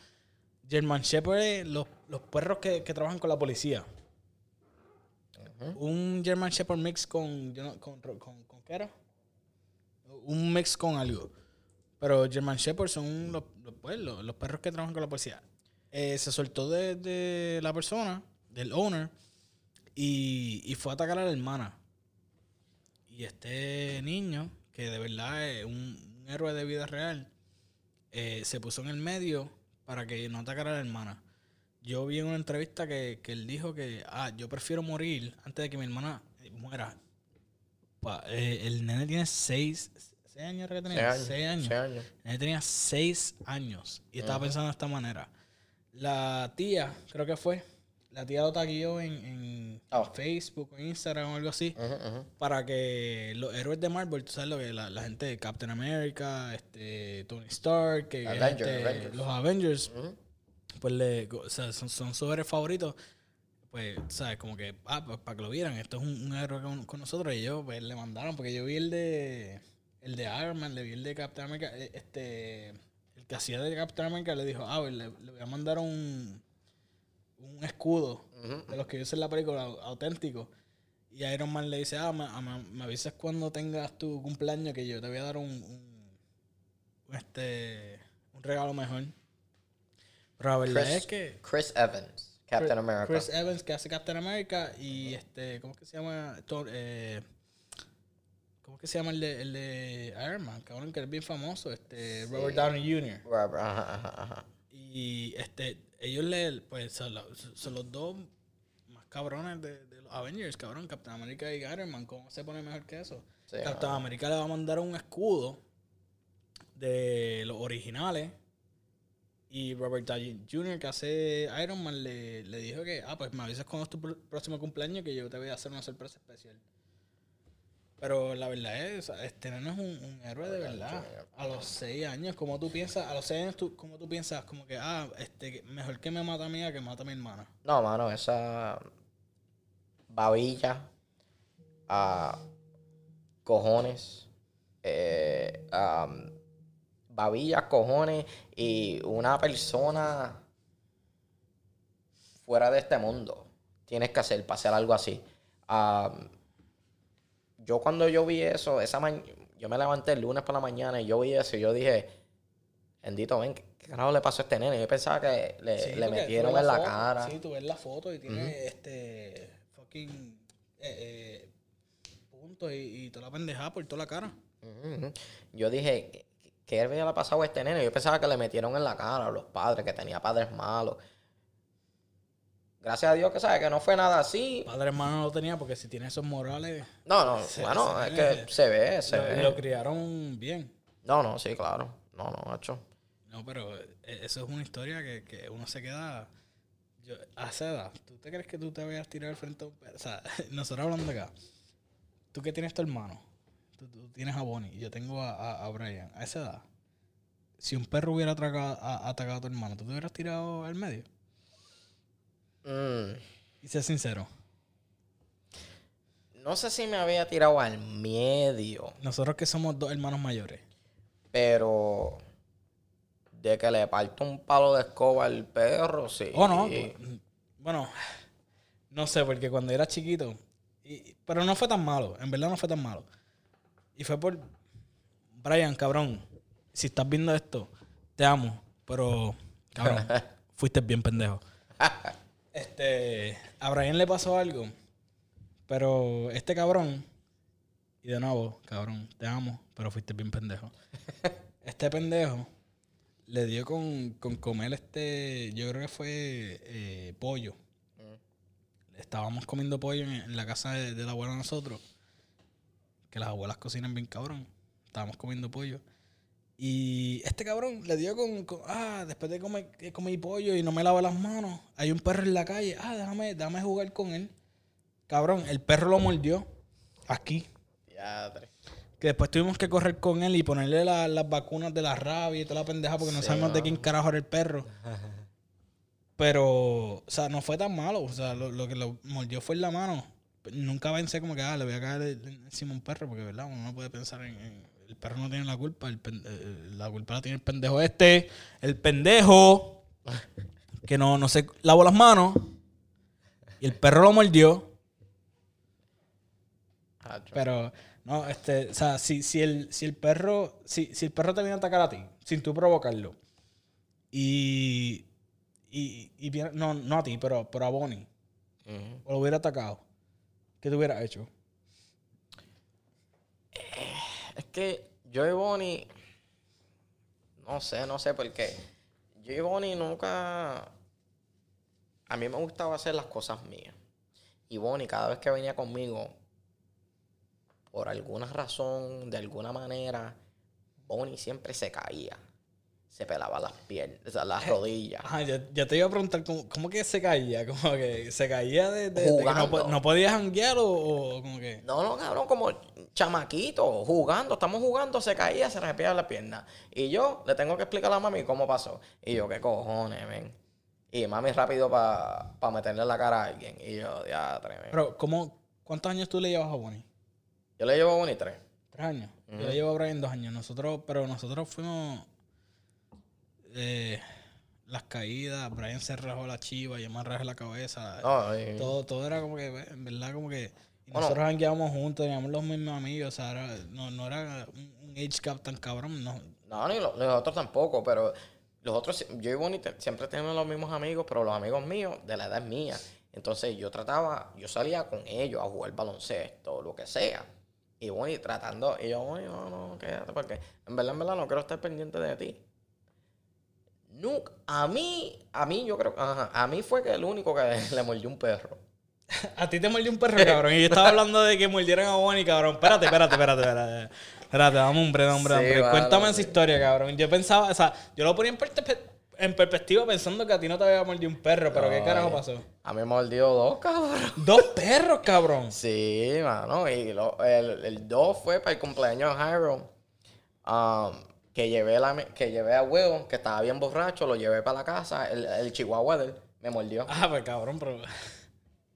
German Shepherd es los, los perros que, que trabajan con la policía. Un German Shepherd mix con, con, con, con, ¿qué era? Un mix con algo. Pero German Shepherd son los, los, pues, los- los perros que trabajan con la policía. Eh, se soltó de, de la persona, del owner, y, y fue a atacar a la hermana. Y este niño, que de verdad es un, héroe de vida real, eh, se puso en el medio para que no atacara a la hermana. Yo vi en una entrevista que, que él dijo que, ah, yo prefiero morir antes de que mi hermana eh, muera. El nene tiene seis, seis años, que tenía. Seis años, Seis años. seis años. El nene tenía seis años y estaba pensando de esta manera. La tía, creo que fue, la tía lo taguió en, en Oh. Facebook o Instagram o algo así Ujú, ujú. para que los héroes de Marvel, tú sabes lo que la, la gente de Captain America, este, Tony Stark, que Avengers, gente- Avengers. los Avengers, pues le, o sea, son, son sus héroes favoritos. Pues, ¿sabes? Como que, ah, pues para que lo vieran, esto es un, un héroe con, con nosotros. Y yo, pues le mandaron, porque yo vi el de el de Iron Man, le vi el de Captain America, eh, este, el que hacía de Captain America le dijo, ah, le, le voy a mandar un, un escudo de los que en la película au- auténtico. Y Iron Man le dice, ah, me, me- me avisas cuando tengas tu cumpleaños que yo te voy a dar un, este, un regalo mejor. Pero la verdad Chris, es que Chris Evans, Captain Chris- America. Chris Evans que hace Captain America y este, ¿cómo es que se llama? Eh, ¿Cómo que se llama el de, el de Iron Man? Cabrón, que es bien famoso, este, Robert Downey Jr. Robert, ajá, ajá, ajá. Y este, ellos le, pues, son, los- son los dos más cabrones de, de los Avengers, cabrón. Captain America y Iron Man, ¿cómo se pone mejor que eso? Sí, Captain America le va a mandar un escudo de los originales. Y Robert Downey Jr., que hace Iron Man, le, le dijo que, ah, pues me avisas cuando es tu pr- próximo cumpleaños que yo te voy a hacer una sorpresa especial. Pero la verdad es, este nene es un, un héroe de verdad. A los seis años, como tú piensas, a los seis años, tú, como tú piensas, como que, ah, este, mejor que me mata a mí a que mata a mi hermana. No, mano, esa babilla, ah, cojones, eh, am, babillas, cojones y una persona fuera de este mundo tienes que hacer para hacer algo así. Am, yo cuando yo vi eso, esa ma- yo me levanté el lunes por la mañana y yo vi eso y yo dije, bendito, ven, ¿qué carajo le pasó a este nene? Yo pensaba que le, Sí, metieron en la foto, cara. Sí, tú ves la foto y tiene este fucking eh, eh, puntos y, y toda la pendejada por toda la cara. Ujú. Yo dije, ¿qué, qué le había pasado a este nene? Yo pensaba que le metieron en la cara a los padres, que tenía padres malos. Gracias a Dios que sabe que no fue nada así. Padre hermano no lo tenía porque si tiene esos morales, No, no, Se- bueno, se es ve. que se ve, se lo, ve. lo criaron bien. No, no, sí, claro. No, no, macho. No, pero eh, eso es una historia que, que uno se queda. Yo, a esa edad, ¿tú te crees que tú te vayas a tirar al frente a un perro? O sea, nosotros hablando acá. Tú que tienes tu hermano, tú, tú tienes a Bonnie y yo tengo a, a, a Brian. A esa edad, si un perro hubiera atacado a, atacado a tu hermano, ¿tú te hubieras tirado al medio? Mm, Y sé sincero. no sé si me había tirado al medio, Nosotros que somos dos hermanos mayores. pero de que le parto un palo de escoba al perro, sí. ¿O no? Bueno, no sé, porque cuando era chiquito. y- pero no fue tan malo, en verdad no fue tan malo. Y fue por. Brian, cabrón, si estás viendo esto, te amo, pero. Cabrón, fuiste bien pendejo. Este. A Brian le pasó algo, pero este cabrón. Y de nuevo, cabrón, te amo, pero fuiste bien pendejo. Este pendejo le dio con, con comer este, yo creo que fue eh, pollo. Estábamos comiendo pollo en, en la casa de, de la abuela de nosotros, que las abuelas cocinan bien cabrón. Estábamos comiendo pollo. Y este cabrón le dio con, con- ah, después de comer, que comí pollo y no me lavo las manos, hay un perro en la calle, ah, déjame, déjame jugar con él. Cabrón, el perro lo mordió aquí. Diadre. Que después tuvimos que correr con él y ponerle la- las vacunas de la rabia y toda la pendeja porque no sabemos de quién carajo era el perro. Pero, o sea, no fue tan malo. O sea, lo, lo que lo mordió fue en la mano. Nunca pensé como que, ah, le voy a caer encima a un perro porque, ¿verdad? Uno no puede pensar en... en- el perro no tiene la culpa. el pen- eh, la culpa la tiene el pendejo este. El pendejo que no, no se lavó las manos. Y el perro lo mordió. Pero, no, este, o sea, si, si, el, si el perro, si, si el perro te viene a atacar a ti, sin tú provocarlo, y, y, y viene- no, no a ti, pero, pero a Bonnie, o lo hubiera atacado, ¿qué te hubiera hecho? Es que yo y Bonnie, no sé, no sé por qué. Yo y Bonnie nunca... A mí me gustaba hacer las cosas mías. Y Bonnie cada vez que venía conmigo, por alguna razón, de alguna manera, Bonnie siempre se caía. Se pelaba las piernas, o sea, las rodillas. Ajá, ya, ya te iba a preguntar, ¿cómo, cómo que se caía? Como que se caía de, de- de que no, Jugando. no podías janguear o, o como que... No, no, cabrón, como chamaquito, jugando, estamos jugando, se caía, se rompía la pierna. Y yo le tengo que explicar a la mami cómo pasó. Y yo, ¿qué cojones, men? Y mami rápido para meterle la cara a alguien. Y yo, ya, tremendo. Pero, ¿cómo, ¿cuántos años tú le llevas a Bonnie? Yo le llevo a Bonnie tres. Tres años. Yo le llevo a Brian dos años. Nosotros, pero nosotros fuimos eh, las caídas. Brian se rajó la chiva, yo me rajé la cabeza. Todo, todo era como que, en verdad, como que. Bueno. nosotros jangueábamos juntos, teníamos los mismos amigos. O sea, era- no, no era un, age gap tan cabrón. No. no, ni lo- los otros tampoco, pero los otros, yo y Bonnie siempre tenemos los mismos amigos, pero los amigos míos de la edad mía. Entonces yo trataba, yo salía con ellos a jugar baloncesto, lo que sea. Y Bonnie tratando, y yo, Bonnie, no, no, quédate, porque en verdad, en verdad no quiero estar pendiente de ti. Nunca, a mí, a mí yo creo, ajá, a mí fue que el único que le mordió un perro. A ti te mordió un perro, cabrón. Y yo estaba hablando de que mordieran a Bonnie, cabrón. Espérate, espérate, espérate, espérate. Espérate, dame hombre, dame hombre, Sí, hombre. mano, Cuéntame sí. esa historia, cabrón. Yo pensaba, o sea, yo lo ponía en, perspe- en perspectiva pensando que a ti no te había mordido un perro, pero ¿qué carajo pasó? A mí me mordió dos, cabrón. Dos perros, cabrón. Sí, mano. Y lo- el, el 2 fue para el cumpleaños de Jairo. um, que llevé la, que llevé a huevo, que estaba bien borracho, lo llevé para la casa. El, el chihuahua de él me mordió. Ah, pues cabrón, pero.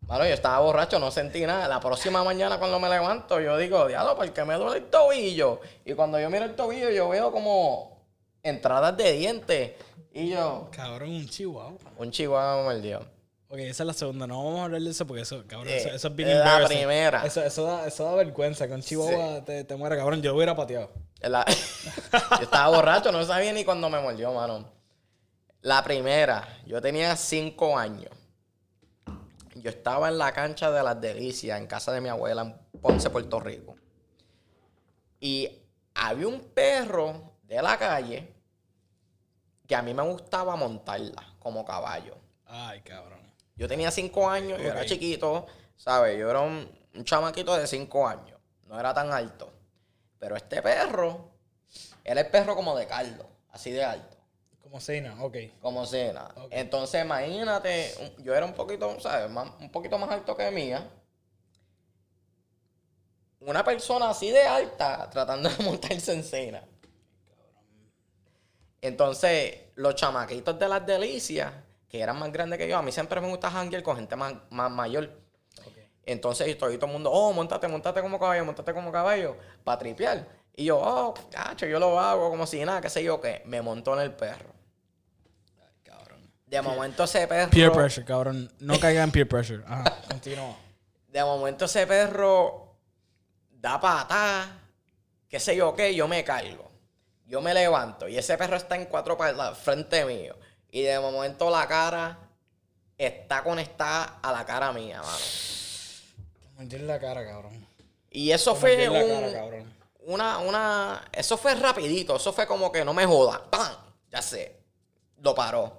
Mano, yo estaba borracho, no sentí nada. La próxima mañana cuando me levanto, yo digo, diablo, ¿por qué me duele el tobillo? Y cuando yo miro el tobillo, yo veo como entradas de dientes. Y yo, Cabrón, un chihuahua. un chihuahua me mordió. Ok, esa es la segunda. No vamos a hablar de eso porque eso, cabrón, Eh, eso, eso es bien la embarrassing. primera. Eso, eso, da, eso da vergüenza. Que un chihuahua te, te muera, cabrón. Yo lo hubiera pateado. La- yo estaba borracho, no sabía ni cuándo me mordió, mano. La primera, yo tenía cinco años. Yo estaba en la cancha de las delicias, en casa de mi abuela, en Ponce, Puerto Rico. Y había un perro de la calle que a mí me gustaba montarla como caballo. Ay, cabrón. Yo tenía cinco años, yo era chiquito, ¿sabes? Yo era un, un chamaquito de cinco años. No era tan alto. Pero este perro Era el perro como de Carlos, así de alto. Como cena, ok. Como cena. Entonces, imagínate, yo era un poquito, ¿sabes? Más- un poquito más alto que mía. Una persona así de alta tratando de montarse en cena. Entonces, los chamaquitos de las delicias, que eran más grandes que yo, a mí siempre me gusta janguear con gente más, más mayor. Entonces, y todo, todo el mundo, oh, montate, montate como caballo, montate como caballo, para tripear. Y yo, oh, cacho, yo lo hago como si nada, qué sé yo qué. Me montó en el perro. Ay, cabrón. De momento ese perro. Peer pressure, cabrón. No caiga en peer pressure. Ajá, continúa. De momento ese perro da patas, qué sé yo qué, yo me cargo. Yo me levanto y ese perro está en cuatro patas frente mío. Y de momento la cara está conectada a la cara mía, mano. Te mordí en la cara, cabrón. Y eso Te fue en la un- cara, cabrón. una, una, eso fue rapidito, eso fue como que no me joda, ¡pam! Ya sé, lo paró.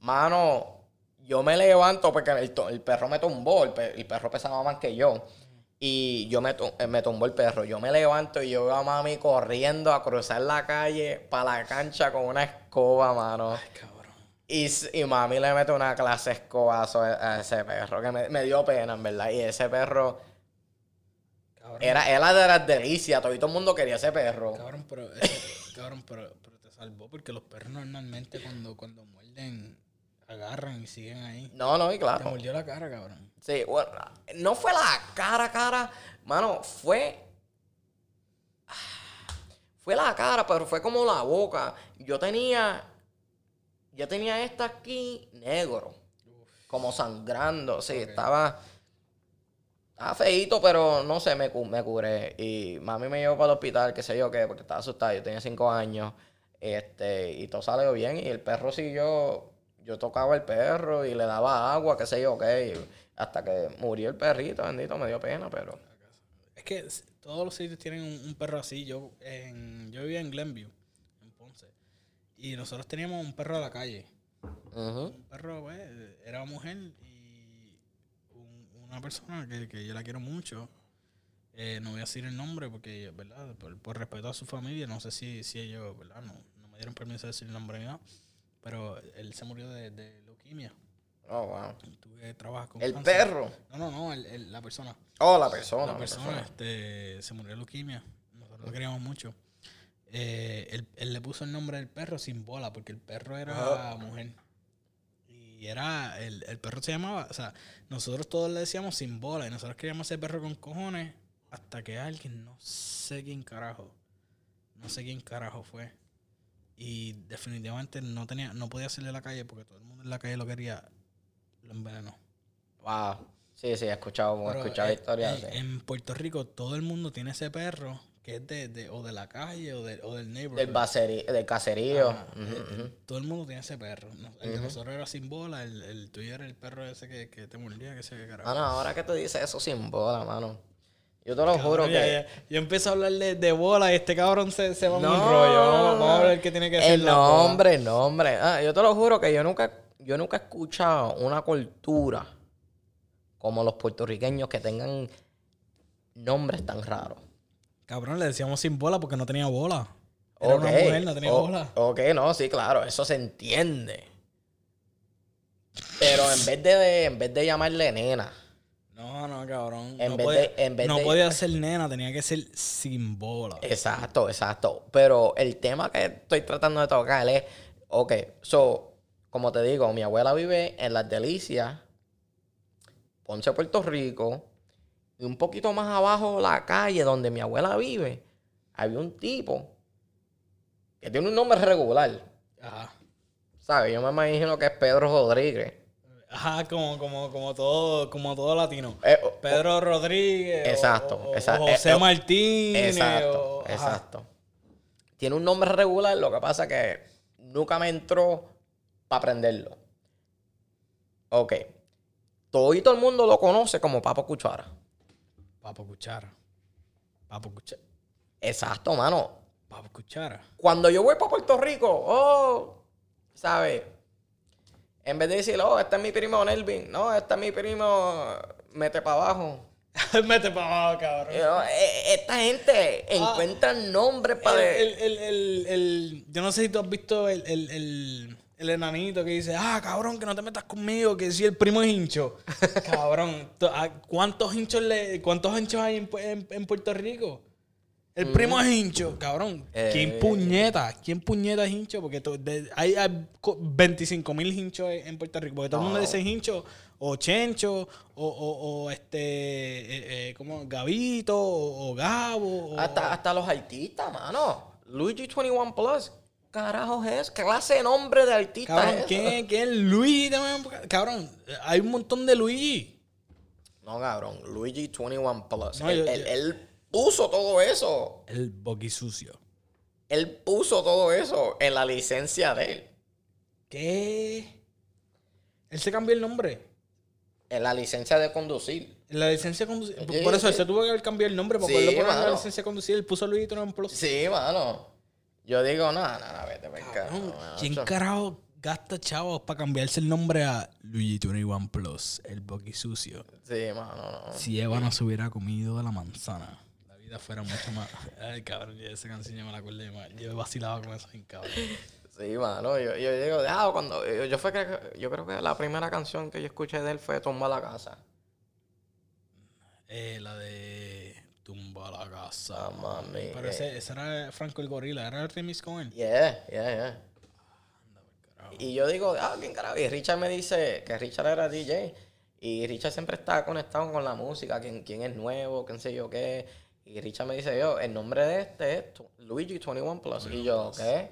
Mano, yo me levanto porque el, perro me tumbó, el, el perro pesaba más que yo. Y yo me, eh, me tumbó el perro. Yo me levanto y yo veo a mami corriendo a cruzar la calle para la cancha con una escoba, mano. Ay, cabrón. Y, y mami le mete una clase escobazo a a ese perro, que me, me dio pena, en verdad. Y ese perro Cabrón. era, era de las delicias, todo, y todo el mundo quería ese perro. Cabrón, pero, ese- cabrón, pero, pero te salvó porque los perros normalmente cuando, cuando muerden agarran y siguen ahí. No, no, y Te claro. mordió la cara, cabrón. Sí, bueno, no fue la cara, cara, mano, fue. Fue la cara, pero fue como la boca. Yo tenía. Yo tenía esta aquí negro. Como sangrando. Sí, estaba. Estaba feíto, pero no sé, me, me curé. Y mami me llevó para el hospital, qué sé yo qué, porque estaba asustado. Yo tenía cinco años. Este, y todo salió bien. Y el perro siguió. Yo tocaba el perro y le daba agua, qué sé yo qué. hasta que murió el perrito, bendito, me dio pena, pero. Es que todos los sitios tienen un, un perro así. Yo en, yo vivía en Glenview, en Ponce. Y nosotros teníamos un perro de la calle. Un perro, pues, era mujer y un- una persona que, que yo la quiero mucho. Eh, no voy a decir el nombre porque, ¿verdad? Por, por respeto a su familia, no sé si, si ellos, ¿verdad? No, no me dieron permiso de decir el nombre ni nada. Pero él se murió de, de leuquimia. Oh, wow. Tú que trabajas con El cáncer. perro. No, no, no, el- el- la persona. Oh, la persona. La la persona este, se murió de leuquimia. Nosotros lo queríamos mucho. Eh, él, él le puso el nombre del perro sin bola, porque el perro era Ajá. mujer. Y era, el, el perro se llamaba, o sea, nosotros todos le decíamos sin bola, y nosotros queríamos ese perro con cojones, hasta que alguien, no sé quién carajo, no sé quién carajo fue. Y definitivamente no tenía, no podía salir a la calle porque todo el mundo en la calle lo quería, lo envenenó. Wow. Sí, sí, he escuchado, he escuchado eh, historias en, así. en Puerto Rico todo el mundo tiene ese perro que es de, de- o de la calle o, de- o del neighborhood. Del, del caserío. Eh. Todo el mundo tiene ese perro. No, El de nosotros era sin bola, el, el tuyo era el perro ese que, que te mordía, que qué carajo. Mano, ahora que tú dices eso sin bola, mano. Yo te lo juro Ya, que. ya. Yo empiezo a hablarle de bola y este cabrón se, se va No, un rollo. Vamos, vamos a ver qué tiene que hacer. El nombre, el nombre. Ah, yo te lo juro que yo nunca, yo nunca he escuchado una cultura como los puertorriqueños que tengan nombres tan raros. Cabrón, le decíamos sin bola porque no tenía bola. Era una Ok, mujer, no tenía o- bola. Ok, no, sí, claro, eso se entiende. Pero en vez de, en vez de llamarle nena, No, no, cabrón. En no vez podía, de- en vez no de- podía ser nena, tenía que ser sin bola. Exacto, exacto. Pero el tema que estoy tratando de tocar es, ok, so, como te digo, mi abuela vive en Las Delicias, Ponce, Puerto Rico, y un poquito más abajo la calle donde mi abuela vive, había un tipo que tiene un nombre regular, Ajá. ¿sabes? Yo me imagino que es Pedro Rodríguez. Ajá, como, como, como todo, como todo latino. Eh, o- Pedro Rodríguez. Exacto, o- o exacto. José Eh, eh, Martínez. Exacto, o- ajá. exacto. Tiene un nombre regular, lo que pasa que nunca me entró para aprenderlo. Ok. Todo y todo el mundo lo conoce como Papo Cuchara. Papo Cuchara. Papo Cuchara. Exacto, mano. Papo Cuchara. Cuando yo voy para Puerto Rico, oh, ¿sabes? En vez de decir, oh, este es mi primo Nelvin, no, este es mi primo, mete para abajo. Mete para abajo, cabrón. Yo, eh, esta gente encuentra nombres para... Ah. El, el, el, el- yo no sé si tú has visto el, el, el, el enanito que dice, ah, cabrón, que no te metas conmigo, que si el primo es hincho. cabrón, ah, ¿cuántos hinchos, le, ¿cuántos hinchos hay en- en Puerto Rico? El primo es hincho, cabrón. ¿Quién Eh. puñeta? ¿Quién puñeta es hincho? Porque to- de- hay, hay co- 25 mil hinchos en Puerto Rico. Porque todo el mundo dice hincho o chencho o, o, o este, eh, eh, como Gabito o, o Gabo. o- Hasta, hasta los artistas, mano. Luigi 21 Plus. Carajo es, ¿qué clase de nombre de artista Cabrón, es? ¿quién, quién es Luigi también? Cabrón, hay un montón de Luigi. No, cabrón, Luigi 21 Plus. No, yo- yo- él puso todo eso. El boqui sucio. Él puso todo eso en la licencia de él. ¿Qué? Él se cambió el nombre. En la licencia de conducir. En la licencia de conducir. Sí, Por eso él sí. se tuvo que cambiado el nombre. Porque Sí, él lo ponía en la licencia de conducir. Él puso Luigi en Plus. Sí, mano. Yo digo, nada, nada, vete. Cabrón, ¿Quién carajo gasta chavos para cambiarse el nombre a Luigi 21 Plus? El boqui sucio. Sí, mano, no. Si Eva no se hubiera comido de la manzana, vida fuera mucho más. Ay, cabrón, yo esa canción yo me la acuerdo. Yo, me- yo vacilaba con eso, cabrón. Sí, mano. Yo, yo digo, ah, cuando. Yo, yo fue que, yo creo que la primera canción que yo escuché de él fue Tumba la casa. Eh, la de Tumba la casa. Ah, mami, Pero ese, ese era Franco el Gorila, era el remix con él. Yeah, yeah, yeah. Y yo digo, ah, bien carajo. Y Richard me dice que Richard era DJ. Y Richard siempre está conectado con la música, quién, quién es nuevo, quién sé yo qué. Y Richard me dice, yo, el nombre de este es Luigi 21 Plus. Y yo, ¿qué?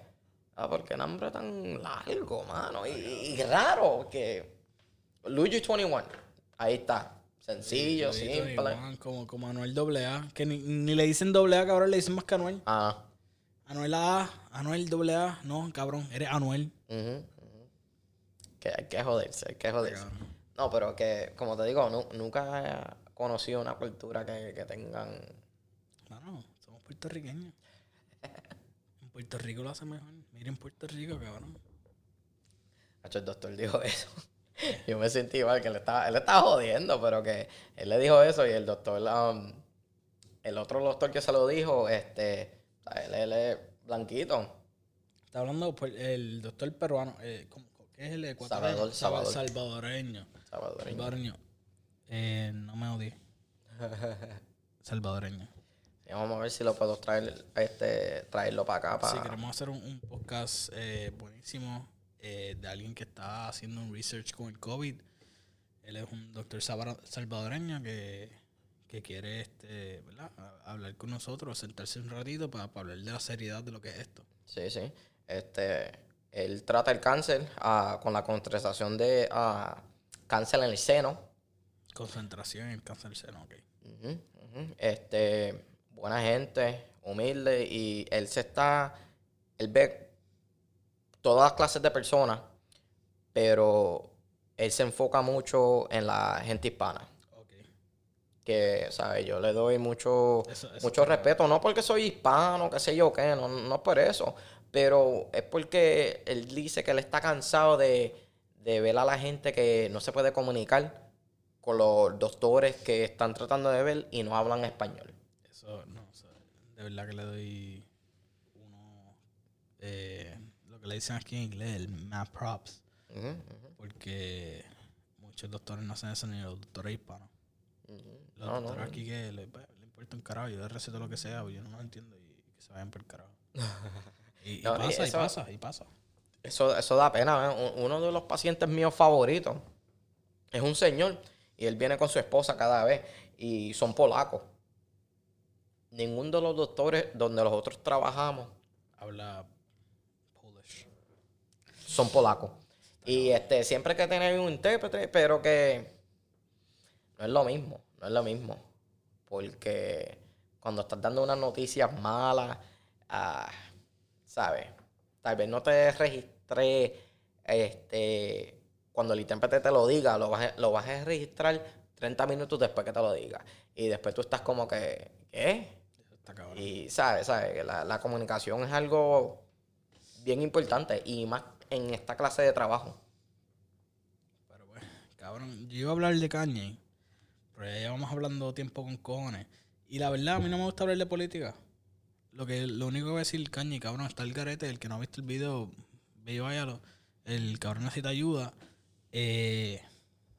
Ah, ¿por qué nombre tan largo, mano? Y, y- raro, que Luigi 21. Ahí está. Sencillo, Luigi simple. 21, Como, como Anuel AA, que ni, ni le dicen AA, cabrón, le dicen más que Anuel. Ah. Anuel A, Anuel AA, no, cabrón, eres Anuel. Que hay que joderse, hay que joderse. No, pero que, como te digo, nu- nunca he conocido una cultura que, que tengan. Puertorriqueños. En Puerto Rico lo hace mejor. Miren Puerto Rico, cabrón. Hacho, el doctor dijo eso. Yo me sentí mal que él estaba, él estaba jodiendo, pero que él le dijo eso y el doctor, um, el otro doctor que se lo dijo, este, él, él es blanquito. Está hablando por el doctor peruano, eh, ¿cómo- ¿qué es el ecuatoriano? Salvador, Salvador. Salvadoreño. Salvadoreño. Salvadoreño. Eh, no me odies. Salvadoreño. Vamos a ver si lo puedo traer, este, traerlo para acá. Si Para... queremos hacer un, un podcast eh, buenísimo eh, de alguien que está haciendo un research con el COVID. Él es un doctor salvadoreño que, que quiere este, ¿verdad? Hablar con nosotros, sentarse un ratito para, hablar de la seriedad de lo que es esto. Sí, sí. Este, él trata el cáncer ah, con la concentración de ah, cáncer en el seno. Concentración en el cáncer del seno, ok. Este, buena gente, humilde y él se está, él ve todas las clases de personas, pero él se enfoca mucho en la gente hispana. Que, ¿sabes? Yo le doy mucho, Eso- eso mucho respeto, no porque soy hispano, qué sé yo qué, no, no es por eso, pero es porque él dice que él está cansado de, de ver a la gente que no se puede comunicar con los doctores que están tratando de ver y no hablan español. Eso, no, o sea, de verdad que le doy uno, eh, lo que le dicen aquí en inglés, el mad props, porque muchos doctores no hacen eso ni los doctores hispanos. Los No, no, doctores aquí que le, pues, le importa un carajo, yo les receto lo que sea, pero yo no lo entiendo y que se vayan por el carajo. Y, pasa, y pasa, y pasa. Eso, eso da pena. ¿eh? Un- Uno de los pacientes míos favoritos es un señor y él viene con su esposa cada vez y son polacos. Ninguno de los doctores donde nosotros trabajamos Habla Polish. son polacos. Y este, siempre hay que tener un intérprete, pero que no es lo mismo, no es lo mismo. Porque cuando estás dando unas noticias malas, ah, ¿sabes? Tal vez no te registré, este, cuando el intérprete te lo diga, lo vas, a, lo vas a registrar 30 minutos después que te lo diga. Y después tú estás como que, ¿qué? Y sabes, sabes, que la, la comunicación es algo bien importante y más en esta clase de trabajo. Pero pues, cabrón, yo iba a hablar de Kanye, Pero ya llevamos hablando tiempo con cojones. Y la verdad, a mí no me gusta hablar de política. Lo que lo único que voy a decir, cañi, cabrón, está el garete. El que no ha visto el video, ve y váyalo. El cabrón necesita ayuda. Eh,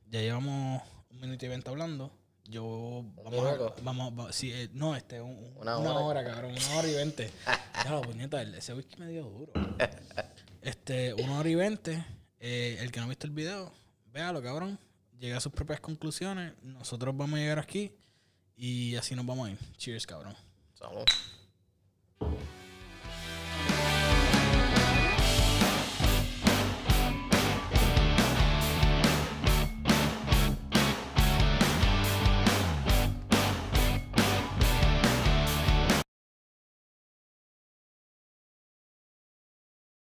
ya llevamos un minuto y veinte hablando. Yo vamos a, vamos, va- sí, eh, no, este, un- un- Una una, hora. hora. cabrón, una hora y veinte. ya la puñeta, ese whisky me dio duro. Este, una hora y veinte. Eh, el que no ha visto el video, véalo, cabrón. Llega a sus propias conclusiones. Nosotros vamos a llegar aquí y así nos vamos a ir. Cheers, cabrón. Somos.